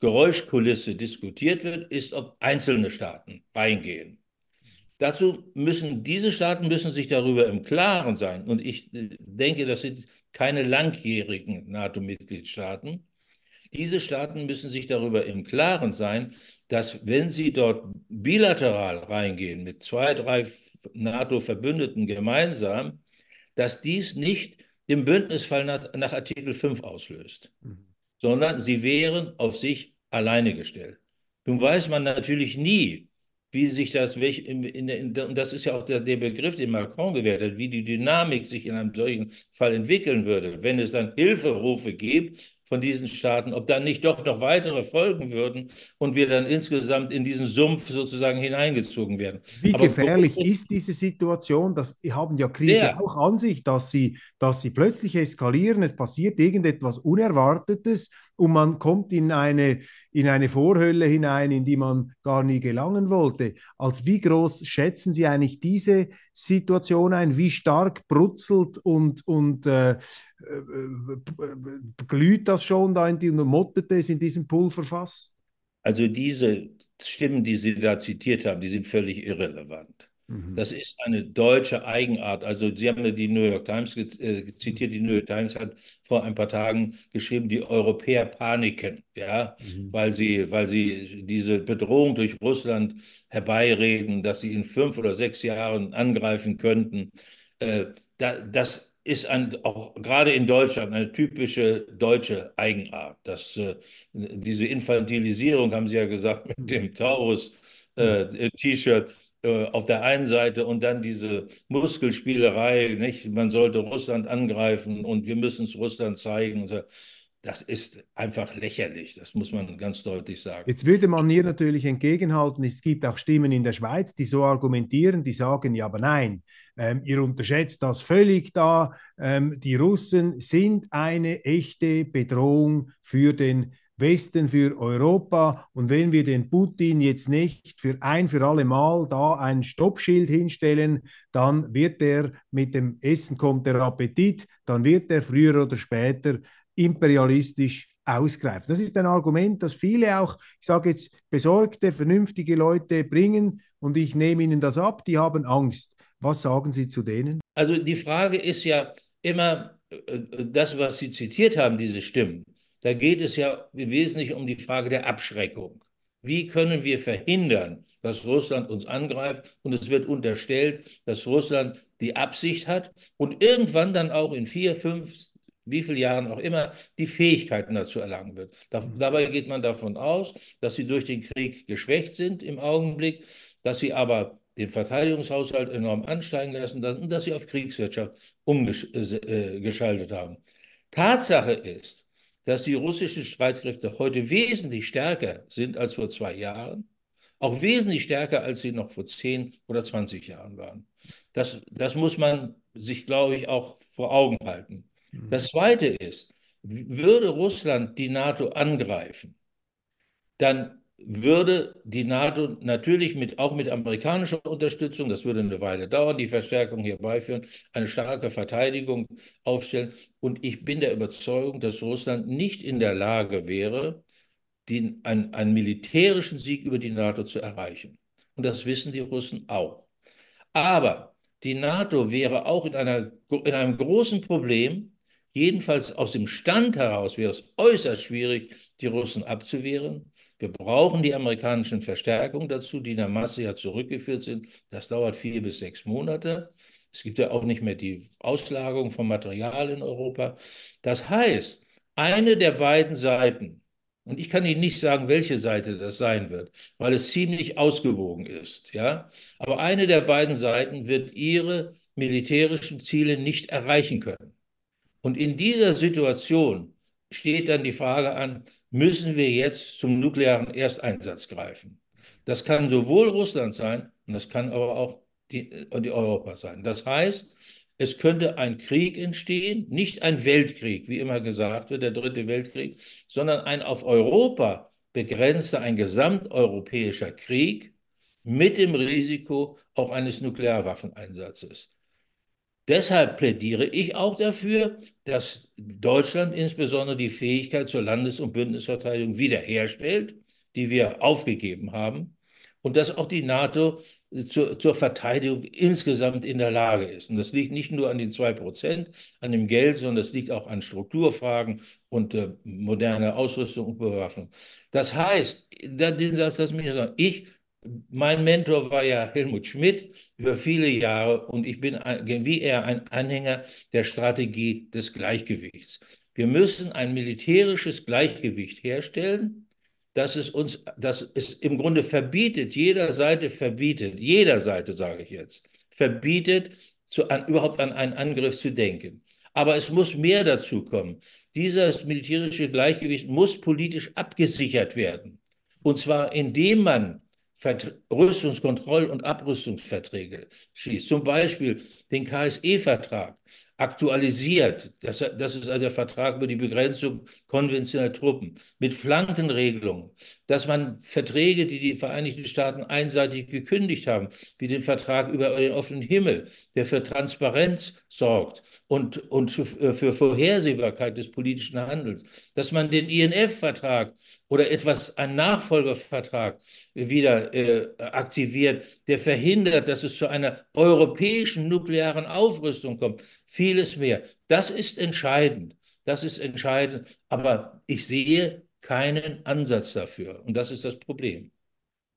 Geräuschkulisse diskutiert wird, ist, ob einzelne Staaten reingehen. Dazu müssen diese Staaten müssen sich darüber im Klaren sein. Und ich äh, denke, das sind keine langjährigen NATO-Mitgliedstaaten. Diese Staaten müssen sich darüber im Klaren sein, dass wenn sie dort bilateral reingehen mit zwei, drei NATO-Verbündeten gemeinsam, dass dies nicht den Bündnisfall nach, nach Artikel 5 auslöst, mhm. sondern sie wären auf sich alleine gestellt. Nun weiß man natürlich nie, wie sich das, in, in, in, und das ist ja auch der, der, Begriff, den Macron gewährt hat, wie die Dynamik sich in einem solchen Fall entwickeln würde, wenn es dann Hilferufe gibt von diesen Staaten, ob dann nicht doch noch weitere folgen würden und wir dann insgesamt in diesen Sumpf sozusagen hineingezogen werden. Wie Aber gefährlich ist diese Situation? Das haben ja Kriege der, auch an sich, dass sie, dass sie plötzlich eskalieren, es passiert irgendetwas Unerwartetes und man kommt in eine, in eine Vorhölle hinein, in die man gar nie gelangen wollte. Als wie groß schätzen Sie eigentlich diese Situation ein? Wie stark brutzelt und, und äh, äh, glüht das schon da in die, und mottet es in diesem Pulverfass? Also diese Stimmen, die Sie da zitiert haben, die sind völlig irrelevant. Mhm. Das ist eine deutsche Eigenart. Also Sie haben ja die New York Times äh, zitiert. Die New York Times hat vor ein paar Tagen geschrieben, die Europäer paniken, ja, mhm. weil sie, weil sie diese Bedrohung durch Russland herbeireden, dass sie in fünf oder sechs Jahren angreifen könnten. Äh, da, das ist ein, auch gerade in Deutschland eine typische deutsche Eigenart. Dass, äh, diese Infantilisierung, haben Sie ja gesagt, mit dem Taurus-T-Shirt, äh, auf der einen Seite und dann diese Muskelspielerei, nicht? Man sollte Russland angreifen und wir müssen es Russland zeigen. Das ist einfach lächerlich, das muss man ganz deutlich sagen. Jetzt würde man hier natürlich entgegenhalten, es gibt auch Stimmen in der Schweiz, die so argumentieren, die sagen, ja, aber nein, ähm, ihr unterschätzt das völlig da. Ähm, die Russen sind eine echte Bedrohung für den Westen für Europa. Und wenn wir den Putin jetzt nicht für ein für alle Mal da ein Stoppschild hinstellen, dann wird er mit dem Essen kommt der Appetit, dann wird er früher oder später imperialistisch ausgreifen. Das ist ein Argument, das viele auch, ich sage jetzt, besorgte, vernünftige Leute bringen und ich nehme ihnen das ab, die haben Angst. Was sagen Sie zu denen? Also die Frage ist ja immer, äh, das, was Sie zitiert haben, diese Stimmen, da geht es ja wesentlich um die Frage der Abschreckung. Wie können wir verhindern, dass Russland uns angreift? Und es wird unterstellt, dass Russland die Absicht hat und irgendwann dann auch in vier, fünf, wie viele Jahren auch immer, die Fähigkeiten dazu erlangen wird. dabei geht man davon aus, dass sie durch den Krieg geschwächt sind im Augenblick, dass sie aber den Verteidigungshaushalt enorm ansteigen lassen und dass sie auf Kriegswirtschaft umgeschaltet äh, haben. Tatsache ist, dass die russischen Streitkräfte heute wesentlich stärker sind als vor zwei Jahren, auch wesentlich stärker, als sie noch vor zehn oder 20 Jahren waren. Das, das muss man sich, glaube ich, auch vor Augen halten. Mhm. Das Zweite ist, würde Russland die NATO angreifen, dann würde die NATO natürlich mit, auch mit amerikanischer Unterstützung, das würde eine Weile dauern, die Verstärkung hier beiführen, eine starke Verteidigung aufstellen. Und ich bin der Überzeugung, dass Russland nicht in der Lage wäre, den, einen, einen militärischen Sieg über die NATO zu erreichen. Und das wissen die Russen auch. Aber die NATO wäre auch in, einer, in einem großen Problem, jedenfalls aus dem Stand heraus wäre es äußerst schwierig, die Russen abzuwehren. Wir brauchen die amerikanischen Verstärkungen dazu, die in der Masse ja zurückgeführt sind. Das dauert vier bis sechs Monate. Es gibt ja auch nicht mehr die Auslagerung von Material in Europa. Das heißt, eine der beiden Seiten, und ich kann Ihnen nicht sagen, welche Seite das sein wird, weil es ziemlich ausgewogen ist, ja, aber eine der beiden Seiten wird ihre militärischen Ziele nicht erreichen können. Und in dieser Situation steht dann die Frage an, müssen wir jetzt zum nuklearen Ersteinsatz greifen. Das kann sowohl Russland sein und das kann aber auch die, die Europa sein. Das heißt, es könnte ein Krieg entstehen, nicht ein Weltkrieg, wie immer gesagt wird, der dritte Weltkrieg, sondern ein auf Europa begrenzter, ein gesamteuropäischer Krieg mit dem Risiko auch eines Nuklearwaffeneinsatzes. Deshalb plädiere ich auch dafür, dass Deutschland insbesondere die Fähigkeit zur Landes- und Bündnisverteidigung wiederherstellt, die wir aufgegeben haben, und dass auch die NATO zur, zur, Verteidigung insgesamt in der Lage ist. Und das liegt nicht nur an den zwei Prozent, an dem Geld, sondern das liegt auch an Strukturfragen und äh, moderne Ausrüstung und Bewaffnung. Das heißt, den Satz, das ich mein Mentor war ja Helmut Schmidt über viele Jahre und ich bin wie er ein Anhänger der Strategie des Gleichgewichts. Wir müssen ein militärisches Gleichgewicht herstellen, dass es uns, dass es im Grunde verbietet, jeder Seite verbietet, jeder Seite sage ich jetzt, verbietet, zu, an, überhaupt an einen Angriff zu denken. Aber es muss mehr dazu kommen. Dieses militärische Gleichgewicht muss politisch abgesichert werden. Und zwar indem man Rüstungskontroll- und Abrüstungsverträge schließt, zum Beispiel den KSE-Vertrag, aktualisiert. Das, das ist also der Vertrag über die Begrenzung konventioneller Truppen mit Flankenregelungen, dass man Verträge, die die Vereinigten Staaten einseitig gekündigt haben, wie den Vertrag über den offenen Himmel, der für Transparenz sorgt und, und für, für Vorhersehbarkeit des politischen Handelns, dass man den INF-Vertrag oder etwas, einen Nachfolgervertrag wieder äh, aktiviert, der verhindert, dass es zu einer europäischen nuklearen Aufrüstung kommt vieles mehr. Das ist entscheidend. Das ist entscheidend. Aber ich sehe keinen Ansatz dafür. Und das ist das Problem.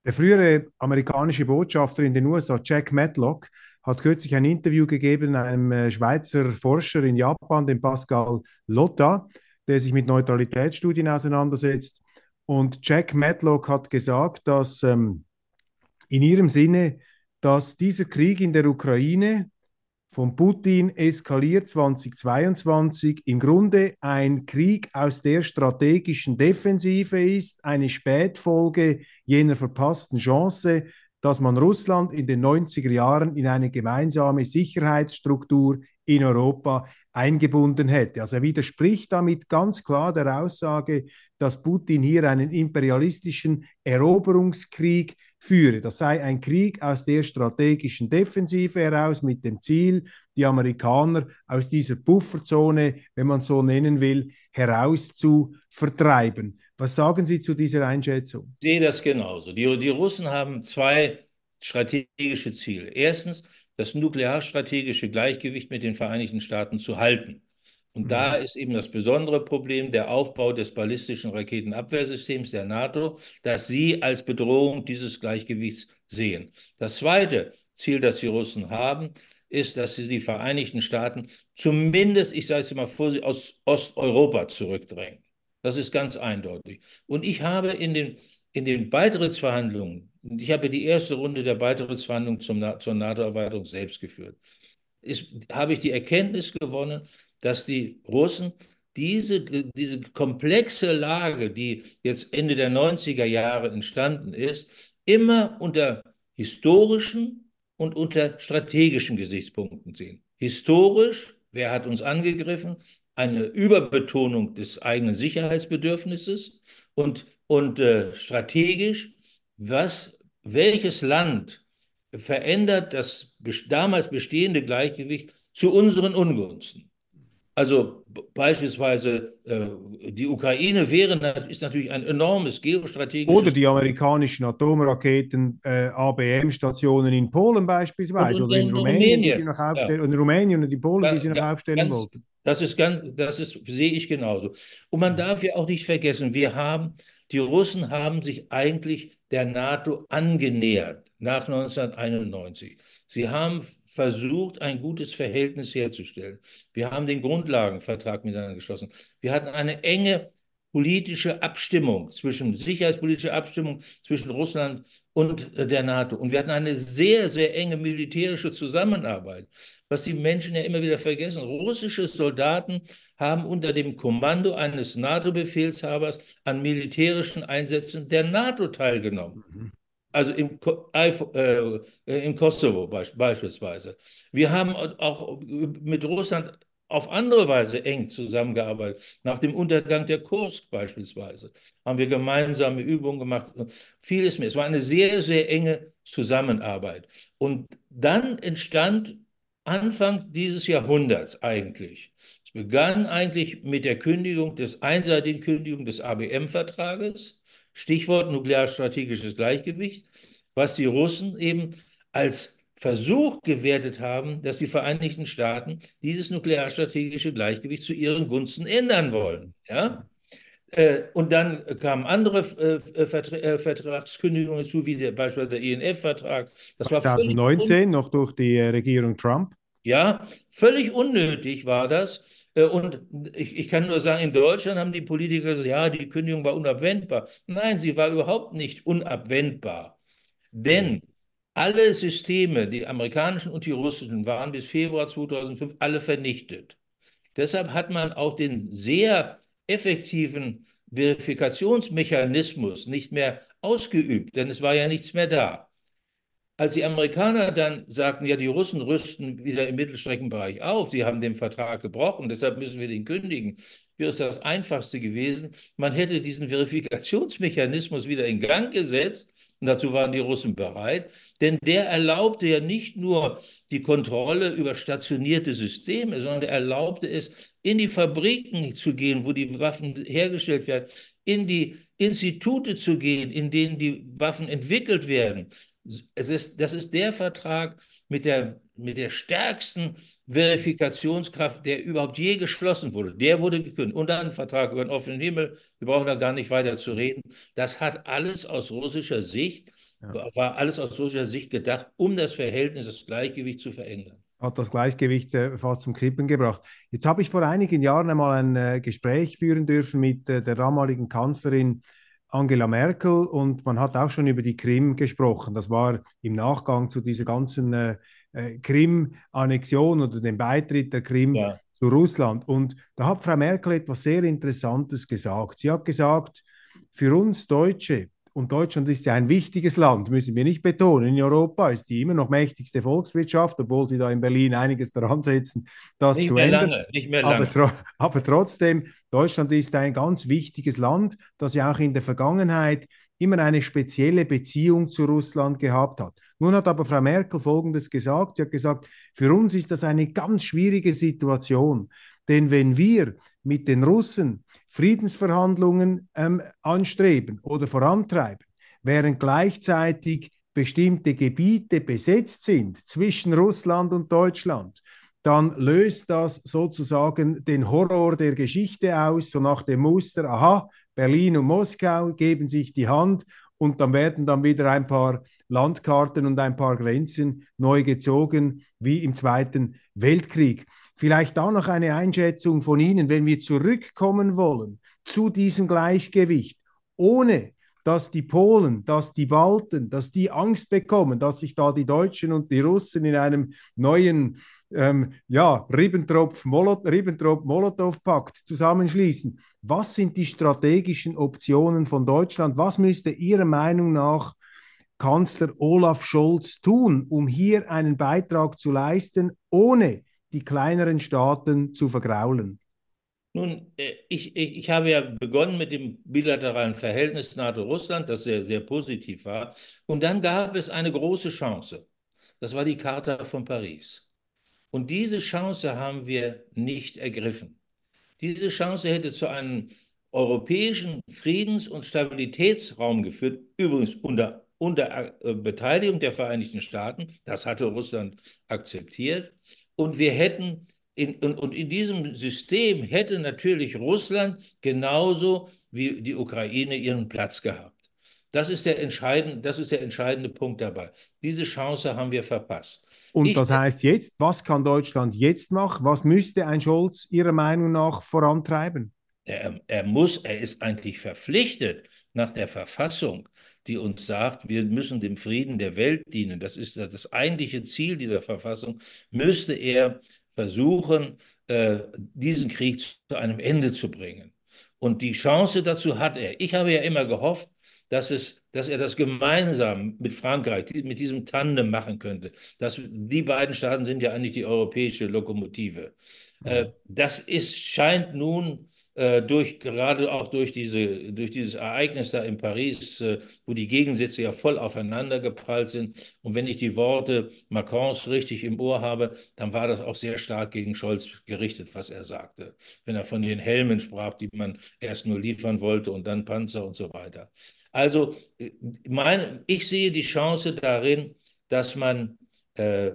Der frühere amerikanische Botschafter in den USA, Jack Matlock, hat kürzlich ein Interview gegeben einem äh, Schweizer Forscher in Japan, dem Pascal Lotta, der sich mit Neutralitätsstudien auseinandersetzt. Und Jack Matlock hat gesagt, dass ähm, in ihrem Sinne, dass dieser Krieg in der Ukraine von Putin eskaliert 2022 im Grunde ein Krieg aus der strategischen Defensive ist, eine Spätfolge jener verpassten Chance, dass man Russland in den 90er Jahren in eine gemeinsame Sicherheitsstruktur in Europa eingebunden hätte. Also er widerspricht damit ganz klar der Aussage, dass Putin hier einen imperialistischen Eroberungskrieg führe. Das sei ein Krieg aus der strategischen Defensive heraus mit dem Ziel, die Amerikaner aus dieser Pufferzone, wenn man so nennen will, heraus zu vertreiben. Was sagen Sie zu dieser Einschätzung? Ich sehe das genauso. Die, die Russen haben zwei strategische Ziele. Erstens, das nuklearstrategische Gleichgewicht mit den Vereinigten Staaten zu halten. Und da mhm. ist eben das besondere Problem der Aufbau des ballistischen Raketenabwehrsystems der NATO, dass sie als Bedrohung dieses Gleichgewichts sehen. Das zweite Ziel, das die Russen haben, ist, dass sie die Vereinigten Staaten zumindest, ich sage es mal vorsichtig, aus Osteuropa zurückdrängen. Das ist ganz eindeutig. Und ich habe in den, in den Beitrittsverhandlungen ich habe die erste Runde der Beitrittsverhandlungen zum, zur NATO-Erweiterung selbst geführt. Ist, habe ich die Erkenntnis gewonnen, dass die Russen diese, diese komplexe Lage, die jetzt Ende der 90er Jahre entstanden ist, immer unter historischen und unter strategischen Gesichtspunkten sehen. Historisch, wer hat uns angegriffen? Eine Überbetonung des eigenen Sicherheitsbedürfnisses und, und äh, strategisch was, welches Land verändert das damals bestehende Gleichgewicht zu unseren Ungunsten? Also beispielsweise äh, die Ukraine wäre, ist natürlich ein enormes geostrategisches... Oder die amerikanischen Atomraketen, äh, ABM-Stationen in Polen beispielsweise und, und oder in, in Rumänien, Rumänien, die sie noch aufstellen, ja. und in Rumänien und in Polen, die sie noch ja, aufstellen ganz, wollten. Das ist ganz, das ist, sehe ich genauso. Und man darf ja auch nicht vergessen, wir haben, die Russen haben sich eigentlich der NATO angenähert nach 1991. Sie haben versucht, ein gutes Verhältnis herzustellen. Wir haben den Grundlagenvertrag miteinander geschlossen. Wir hatten eine enge politische Abstimmung zwischen, sicherheitspolitische Abstimmung zwischen Russland und äh, der NATO. Und wir hatten eine sehr, sehr enge militärische Zusammenarbeit, was die Menschen ja immer wieder vergessen. Russische Soldaten haben unter dem Kommando eines NATO-Befehlshabers an militärischen Einsätzen der NATO teilgenommen. Mhm. Also im, äh, im Kosovo beispielsweise. Wir haben auch mit Russland auf andere Weise eng zusammengearbeitet. Nach dem Untergang der Kursk beispielsweise haben wir gemeinsame Übungen gemacht. Vieles mehr. Es war eine sehr, sehr enge Zusammenarbeit. Und dann entstand Anfang dieses Jahrhunderts eigentlich. Es begann eigentlich mit der Kündigung des einseitigen Kündigung des ABM-Vertrages, Stichwort nuklearstrategisches Gleichgewicht, was die Russen eben als Versuch gewertet haben, dass die Vereinigten Staaten dieses nuklearstrategische Gleichgewicht zu ihren Gunsten ändern wollen. Ja? Äh, und dann kamen andere äh, äh, Vertragskündigungen hinzu, wie der, beispielsweise der INF-Vertrag. Das war 2019 noch durch die Regierung Trump. Ja, völlig unnötig war das. Und ich, ich, kann nur sagen, in Deutschland haben die Politiker gesagt, ja, die Kündigung war unabwendbar. Nein, sie war überhaupt nicht unabwendbar. Denn alle Systeme, die amerikanischen und die russischen, waren bis Februar 2005 alle vernichtet. Deshalb hat man auch den sehr effektiven Verifikationsmechanismus nicht mehr ausgeübt, denn es war ja nichts mehr da. Als die Amerikaner dann sagten, ja, die Russen rüsten wieder im Mittelstreckenbereich auf, sie haben den Vertrag gebrochen, deshalb müssen wir den kündigen, wäre es das Einfachste gewesen. Man hätte diesen Verifikationsmechanismus wieder in Gang gesetzt und dazu waren die Russen bereit, denn der erlaubte ja nicht nur die Kontrolle über stationierte Systeme, sondern er erlaubte es, in die Fabriken zu gehen, wo die Waffen hergestellt werden, in die Institute zu gehen, in denen die Waffen entwickelt werden. Es ist, das ist der Vertrag mit der, mit der stärksten Verifikationskraft, der überhaupt je geschlossen wurde. Der wurde gekündigt. Und dann ein Vertrag über den offenen Himmel. Wir brauchen da gar nicht weiter zu reden. Das hat alles aus russischer Sicht, ja. war alles aus russischer Sicht gedacht, um das Verhältnis, das Gleichgewicht zu verändern hat das Gleichgewicht äh, fast zum Kippen gebracht. Jetzt habe ich vor einigen Jahren einmal ein äh, Gespräch führen dürfen mit äh, der damaligen Kanzlerin Angela Merkel und man hat auch schon über die Krim gesprochen. Das war im Nachgang zu dieser ganzen äh, äh, Krim-Annexion oder dem Beitritt der Krim ja. zu Russland. Und da hat Frau Merkel etwas sehr Interessantes gesagt. Sie hat gesagt, für uns Deutsche Und Deutschland ist ja ein wichtiges Land, müssen wir nicht betonen. In Europa ist die immer noch mächtigste Volkswirtschaft, obwohl sie da in Berlin einiges daran setzen, das nicht zu ändern. Lange, nicht mehr lange. Aber, tro aber trotzdem, Deutschland ist ein ganz wichtiges Land, das ja auch in der Vergangenheit immer eine spezielle Beziehung zu Russland gehabt hat. Nun hat aber Frau Merkel Folgendes gesagt. Sie hat gesagt, für uns ist das eine ganz schwierige Situation. Denn wenn wir mit den Russen Friedensverhandlungen ähm, anstreben oder vorantreiben, während gleichzeitig bestimmte Gebiete besetzt sind zwischen Russland und Deutschland, dann löst das sozusagen den Horror der Geschichte aus, so nach dem Muster, aha, Berlin und Moskau geben sich die Hand und dann werden dann wieder ein paar Landkarten und ein paar Grenzen neu gezogen, wie im Zweiten Weltkrieg. Vielleicht da noch eine Einschätzung von Ihnen, wenn wir zurückkommen wollen zu diesem Gleichgewicht, ohne dass die Polen, dass die Balten, dass die Angst bekommen, dass sich da die Deutschen und die Russen in einem neuen ähm, ja, Ribbentrop-Molotow-Pakt zusammenschließen. Was sind die strategischen Optionen von Deutschland? Was müsste Ihrer Meinung nach Kanzler Olaf Scholz tun, um hier einen Beitrag zu leisten, ohne die kleineren Staaten zu vergraulen? Nun, äh, ich, ich, ich habe ja begonnen mit dem bilateralen Verhältnis NATO-Russland, das sehr, sehr positiv war. Und dann gab es eine große Chance. Das war die Charta von Paris. Und diese Chance haben wir nicht ergriffen. Diese Chance hätte zu einem europäischen Friedens- und Stabilitätsraum geführt, übrigens unter, unter äh, Beteiligung der Vereinigten Staaten. Das hatte Russland akzeptiert. Und wir hätten in, und, und in diesem System hätte natürlich Russland genauso wie die Ukraine ihren Platz gehabt. Das ist der entscheidende, das ist der entscheidende Punkt dabei. Diese Chance haben wir verpasst. Und ich, das heißt jetzt, was kann Deutschland jetzt machen? Was müsste ein Scholz Ihrer Meinung nach vorantreiben? Er, er muss, er ist eigentlich verpflichtet nach der Verfassung, die uns sagt, wir müssen dem Frieden der Welt dienen. Das ist das eigentliche Ziel dieser Verfassung. Müsste er versuchen, äh, diesen Krieg zu einem Ende zu bringen. Und die Chance dazu hat er. Ich habe ja immer gehofft, dass, es, dass er das gemeinsam mit Frankreich, mit diesem Tandem machen könnte. Das, die beiden Staaten sind ja eigentlich die europäische Lokomotive. Äh, das ist, scheint nun äh, durch, gerade auch durch, diese, durch dieses Ereignis da in Paris, äh, wo die Gegensätze ja voll aufeinander geprallt sind. Und wenn ich die Worte Macrons richtig im Ohr habe, dann war das auch sehr stark gegen Scholz gerichtet, was er sagte. Wenn er von den Helmen sprach, die man erst nur liefern wollte und dann Panzer und so weiter. Also äh, mein, ich sehe die Chance darin, dass man äh,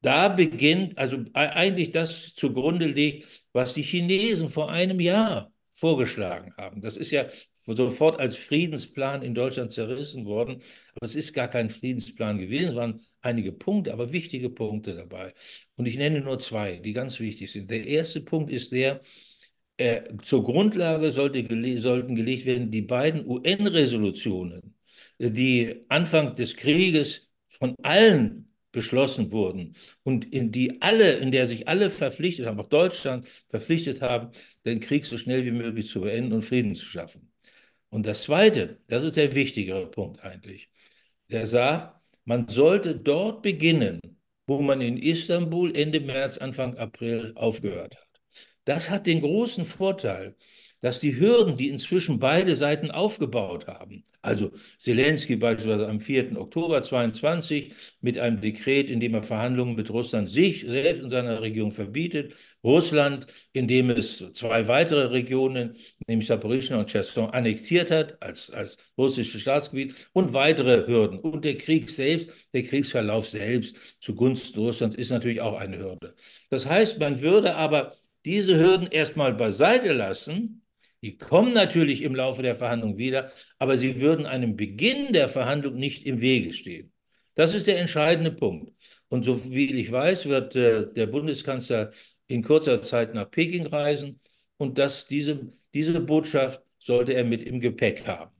da beginnt, also eigentlich das zugrunde liegt, was die Chinesen vor einem Jahr vorgeschlagen haben. Das ist ja sofort als Friedensplan in Deutschland zerrissen worden, aber es ist gar kein Friedensplan gewesen, es waren einige Punkte, aber wichtige Punkte dabei. Und ich nenne nur zwei, die ganz wichtig sind. Der erste Punkt ist der, äh, zur Grundlage sollte gele sollten gelegt werden die beiden UN-Resolutionen, die Anfang des Krieges von allen beschlossen wurden und in die alle, in der sich alle verpflichtet haben, auch Deutschland verpflichtet haben, den Krieg so schnell wie möglich zu beenden und Frieden zu schaffen. Und das Zweite, das ist der wichtigere Punkt eigentlich, der sagt, man sollte dort beginnen, wo man in Istanbul Ende März, Anfang April aufgehört hat. Das hat den großen Vorteil, dass die Hürden, die inzwischen beide Seiten aufgebaut haben, also Zelensky beispielsweise am 4. Oktober 22 mit einem Dekret, in dem er Verhandlungen mit Russland sich selbst in seiner Region verbietet, Russland, indem es zwei weitere Regionen, nämlich Saporischschja und Cherson, annektiert hat als, als russisches Staatsgebiet und weitere Hürden. Und der Krieg selbst, der Kriegsverlauf selbst zugunsten Russlands ist natürlich auch eine Hürde. Das heißt, man würde aber diese Hürden erstmal beiseite lassen die kommen natürlich im Laufe der Verhandlung wieder, aber sie würden einem Beginn der Verhandlung nicht im Wege stehen. Das ist der entscheidende Punkt. Und so wie ich weiß, wird äh, der Bundeskanzler in kurzer Zeit nach Peking reisen und dass diese, diese Botschaft sollte er mit im Gepäck haben.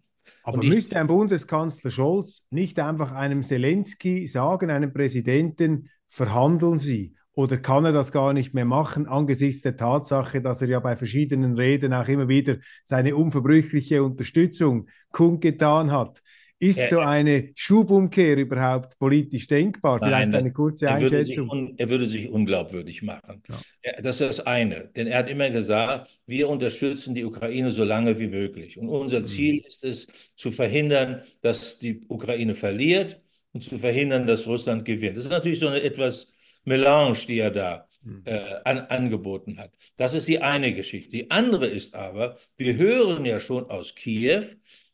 Aber ich, müsste ein Bundeskanzler Scholz nicht einfach einem Zelensky sagen, einem Präsidenten, verhandeln Sie? Oder kann er das gar nicht mehr machen angesichts der Tatsache, dass er ja bei verschiedenen Reden auch immer wieder seine unverbrüchliche Unterstützung kundgetan hat? Ist er, so eine Schubumkehr überhaupt politisch denkbar? Nein, Vielleicht eine kurze er Einschätzung. Würde er würde sich unglaubwürdig machen. Ja. Das ist das eine. Denn er hat immer gesagt, wir unterstützen die Ukraine so lange wie möglich. Und unser mhm. Ziel ist es, zu verhindern, dass die Ukraine verliert und zu verhindern, dass Russland gewinnt. Das ist natürlich so eine etwas Melange, die er da hm. äh, an, angeboten hat. Das ist die eine Geschichte. Die andere ist aber, wir hören ja schon aus Kiew,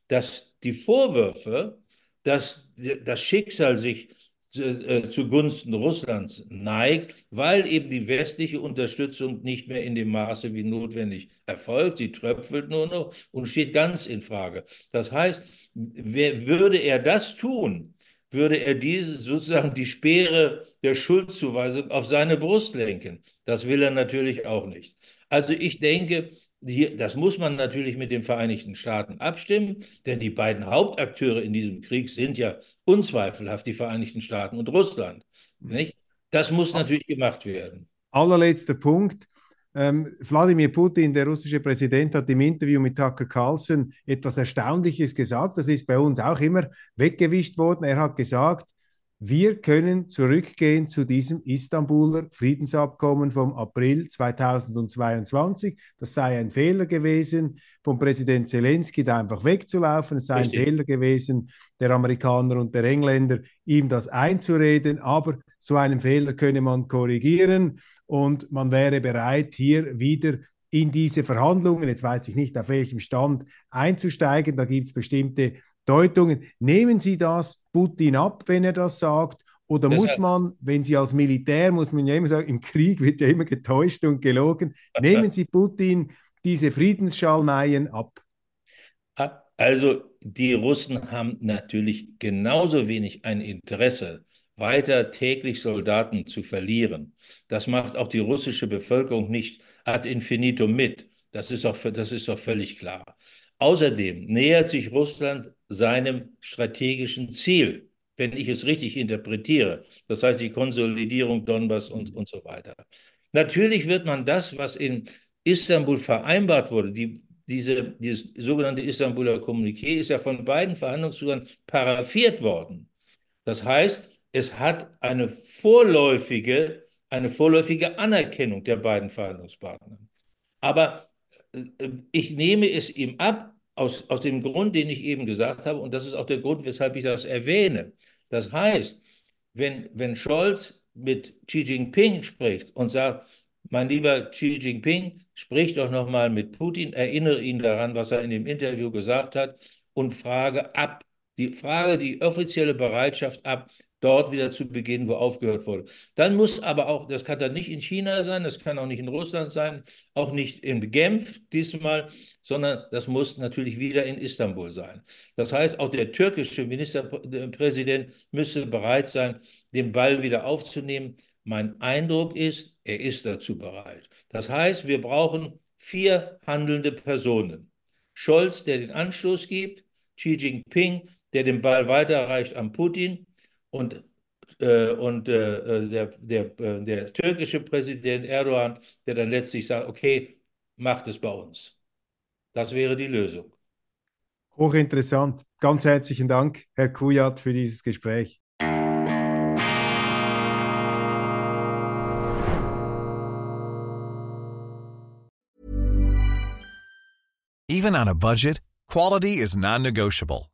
dass die Vorwürfe, dass das Schicksal sich äh, zugunsten Russlands neigt, weil eben die westliche Unterstützung nicht mehr in dem Maße wie notwendig erfolgt. Sie tröpfelt nur noch und steht ganz in Frage. Das heißt, wer, würde er das tun, würde er diese sozusagen die Speere der Schuldzuweisung auf seine Brust lenken. Das will er natürlich auch nicht. Also ich denke, hier, das muss man natürlich mit den Vereinigten Staaten abstimmen, denn die beiden Hauptakteure in diesem Krieg sind ja unzweifelhaft die Vereinigten Staaten und Russland. Nicht? Das muss natürlich gemacht werden. Allerletzter Punkt. Ähm, Wladimir Putin, der russische Präsident, hat im Interview mit Tucker Carlson etwas Erstaunliches gesagt. Das ist bei uns auch immer weggewischt worden. Er hat gesagt, wir können zurückgehen zu diesem Istanbuler Friedensabkommen vom April 2022. Das sei ein Fehler gewesen von Präsident Zelensky, da einfach wegzulaufen. Es sei ein Fehler gewesen der Amerikaner und der Engländer, ihm das einzureden. Aber so einen Fehler könne man korrigieren und man wäre bereit, hier wieder in diese Verhandlungen, jetzt weiß ich nicht, auf welchem Stand einzusteigen. Da gibt es bestimmte Deutungen. Nehmen Sie das Putin ab, wenn er das sagt? Oder das muss man, wenn Sie als Militär, muss man ja immer sagen, im Krieg wird ja immer getäuscht und gelogen, nehmen Sie Putin diese Friedensschalmeien ab? Also die Russen haben natürlich genauso wenig ein Interesse weiter täglich Soldaten zu verlieren. Das macht auch die russische Bevölkerung nicht ad infinitum mit. Das ist auch, das ist auch völlig klar. Außerdem nähert sich Russland seinem strategischen Ziel, wenn ich es richtig interpretiere. Das heißt die Konsolidierung Donbass und, und so weiter. Natürlich wird man das, was in Istanbul vereinbart wurde, die, diese, dieses sogenannte Istanbuler Kommuniqué ist ja von beiden Verhandlungsführern paraffiert worden. Das heißt, es hat eine vorläufige, eine vorläufige Anerkennung der beiden Verhandlungspartner. Aber äh, ich nehme es ihm ab, aus, aus dem Grund, den ich eben gesagt habe, und das ist auch der Grund, weshalb ich das erwähne. Das heißt, wenn, wenn Scholz mit Xi Jinping spricht und sagt, mein lieber Xi Jinping, sprich doch nochmal mit Putin, erinnere ihn daran, was er in dem Interview gesagt hat und frage ab, die Frage die offizielle Bereitschaft ab, dort wieder zu beginnen, wo aufgehört wurde. Dann muss aber auch, das kann dann nicht in China sein, das kann auch nicht in Russland sein, auch nicht in Genf diesmal, sondern das muss natürlich wieder in Istanbul sein. Das heißt, auch der türkische Ministerpräsident müsste bereit sein, den Ball wieder aufzunehmen. Mein Eindruck ist, er ist dazu bereit. Das heißt, wir brauchen vier handelnde Personen. Scholz, der den Anstoß gibt, Xi Jinping, der den Ball weiterreicht an Putin und, äh, und äh, äh der, der, der türkische Präsident Erdogan, der dann letztlich sagt, okay, macht es bei uns. Das wäre die Lösung. Hochinteressant. Ganz herzlichen Dank, Herr Kujat, für dieses Gespräch. Even on a budget, quality is non-negotiable.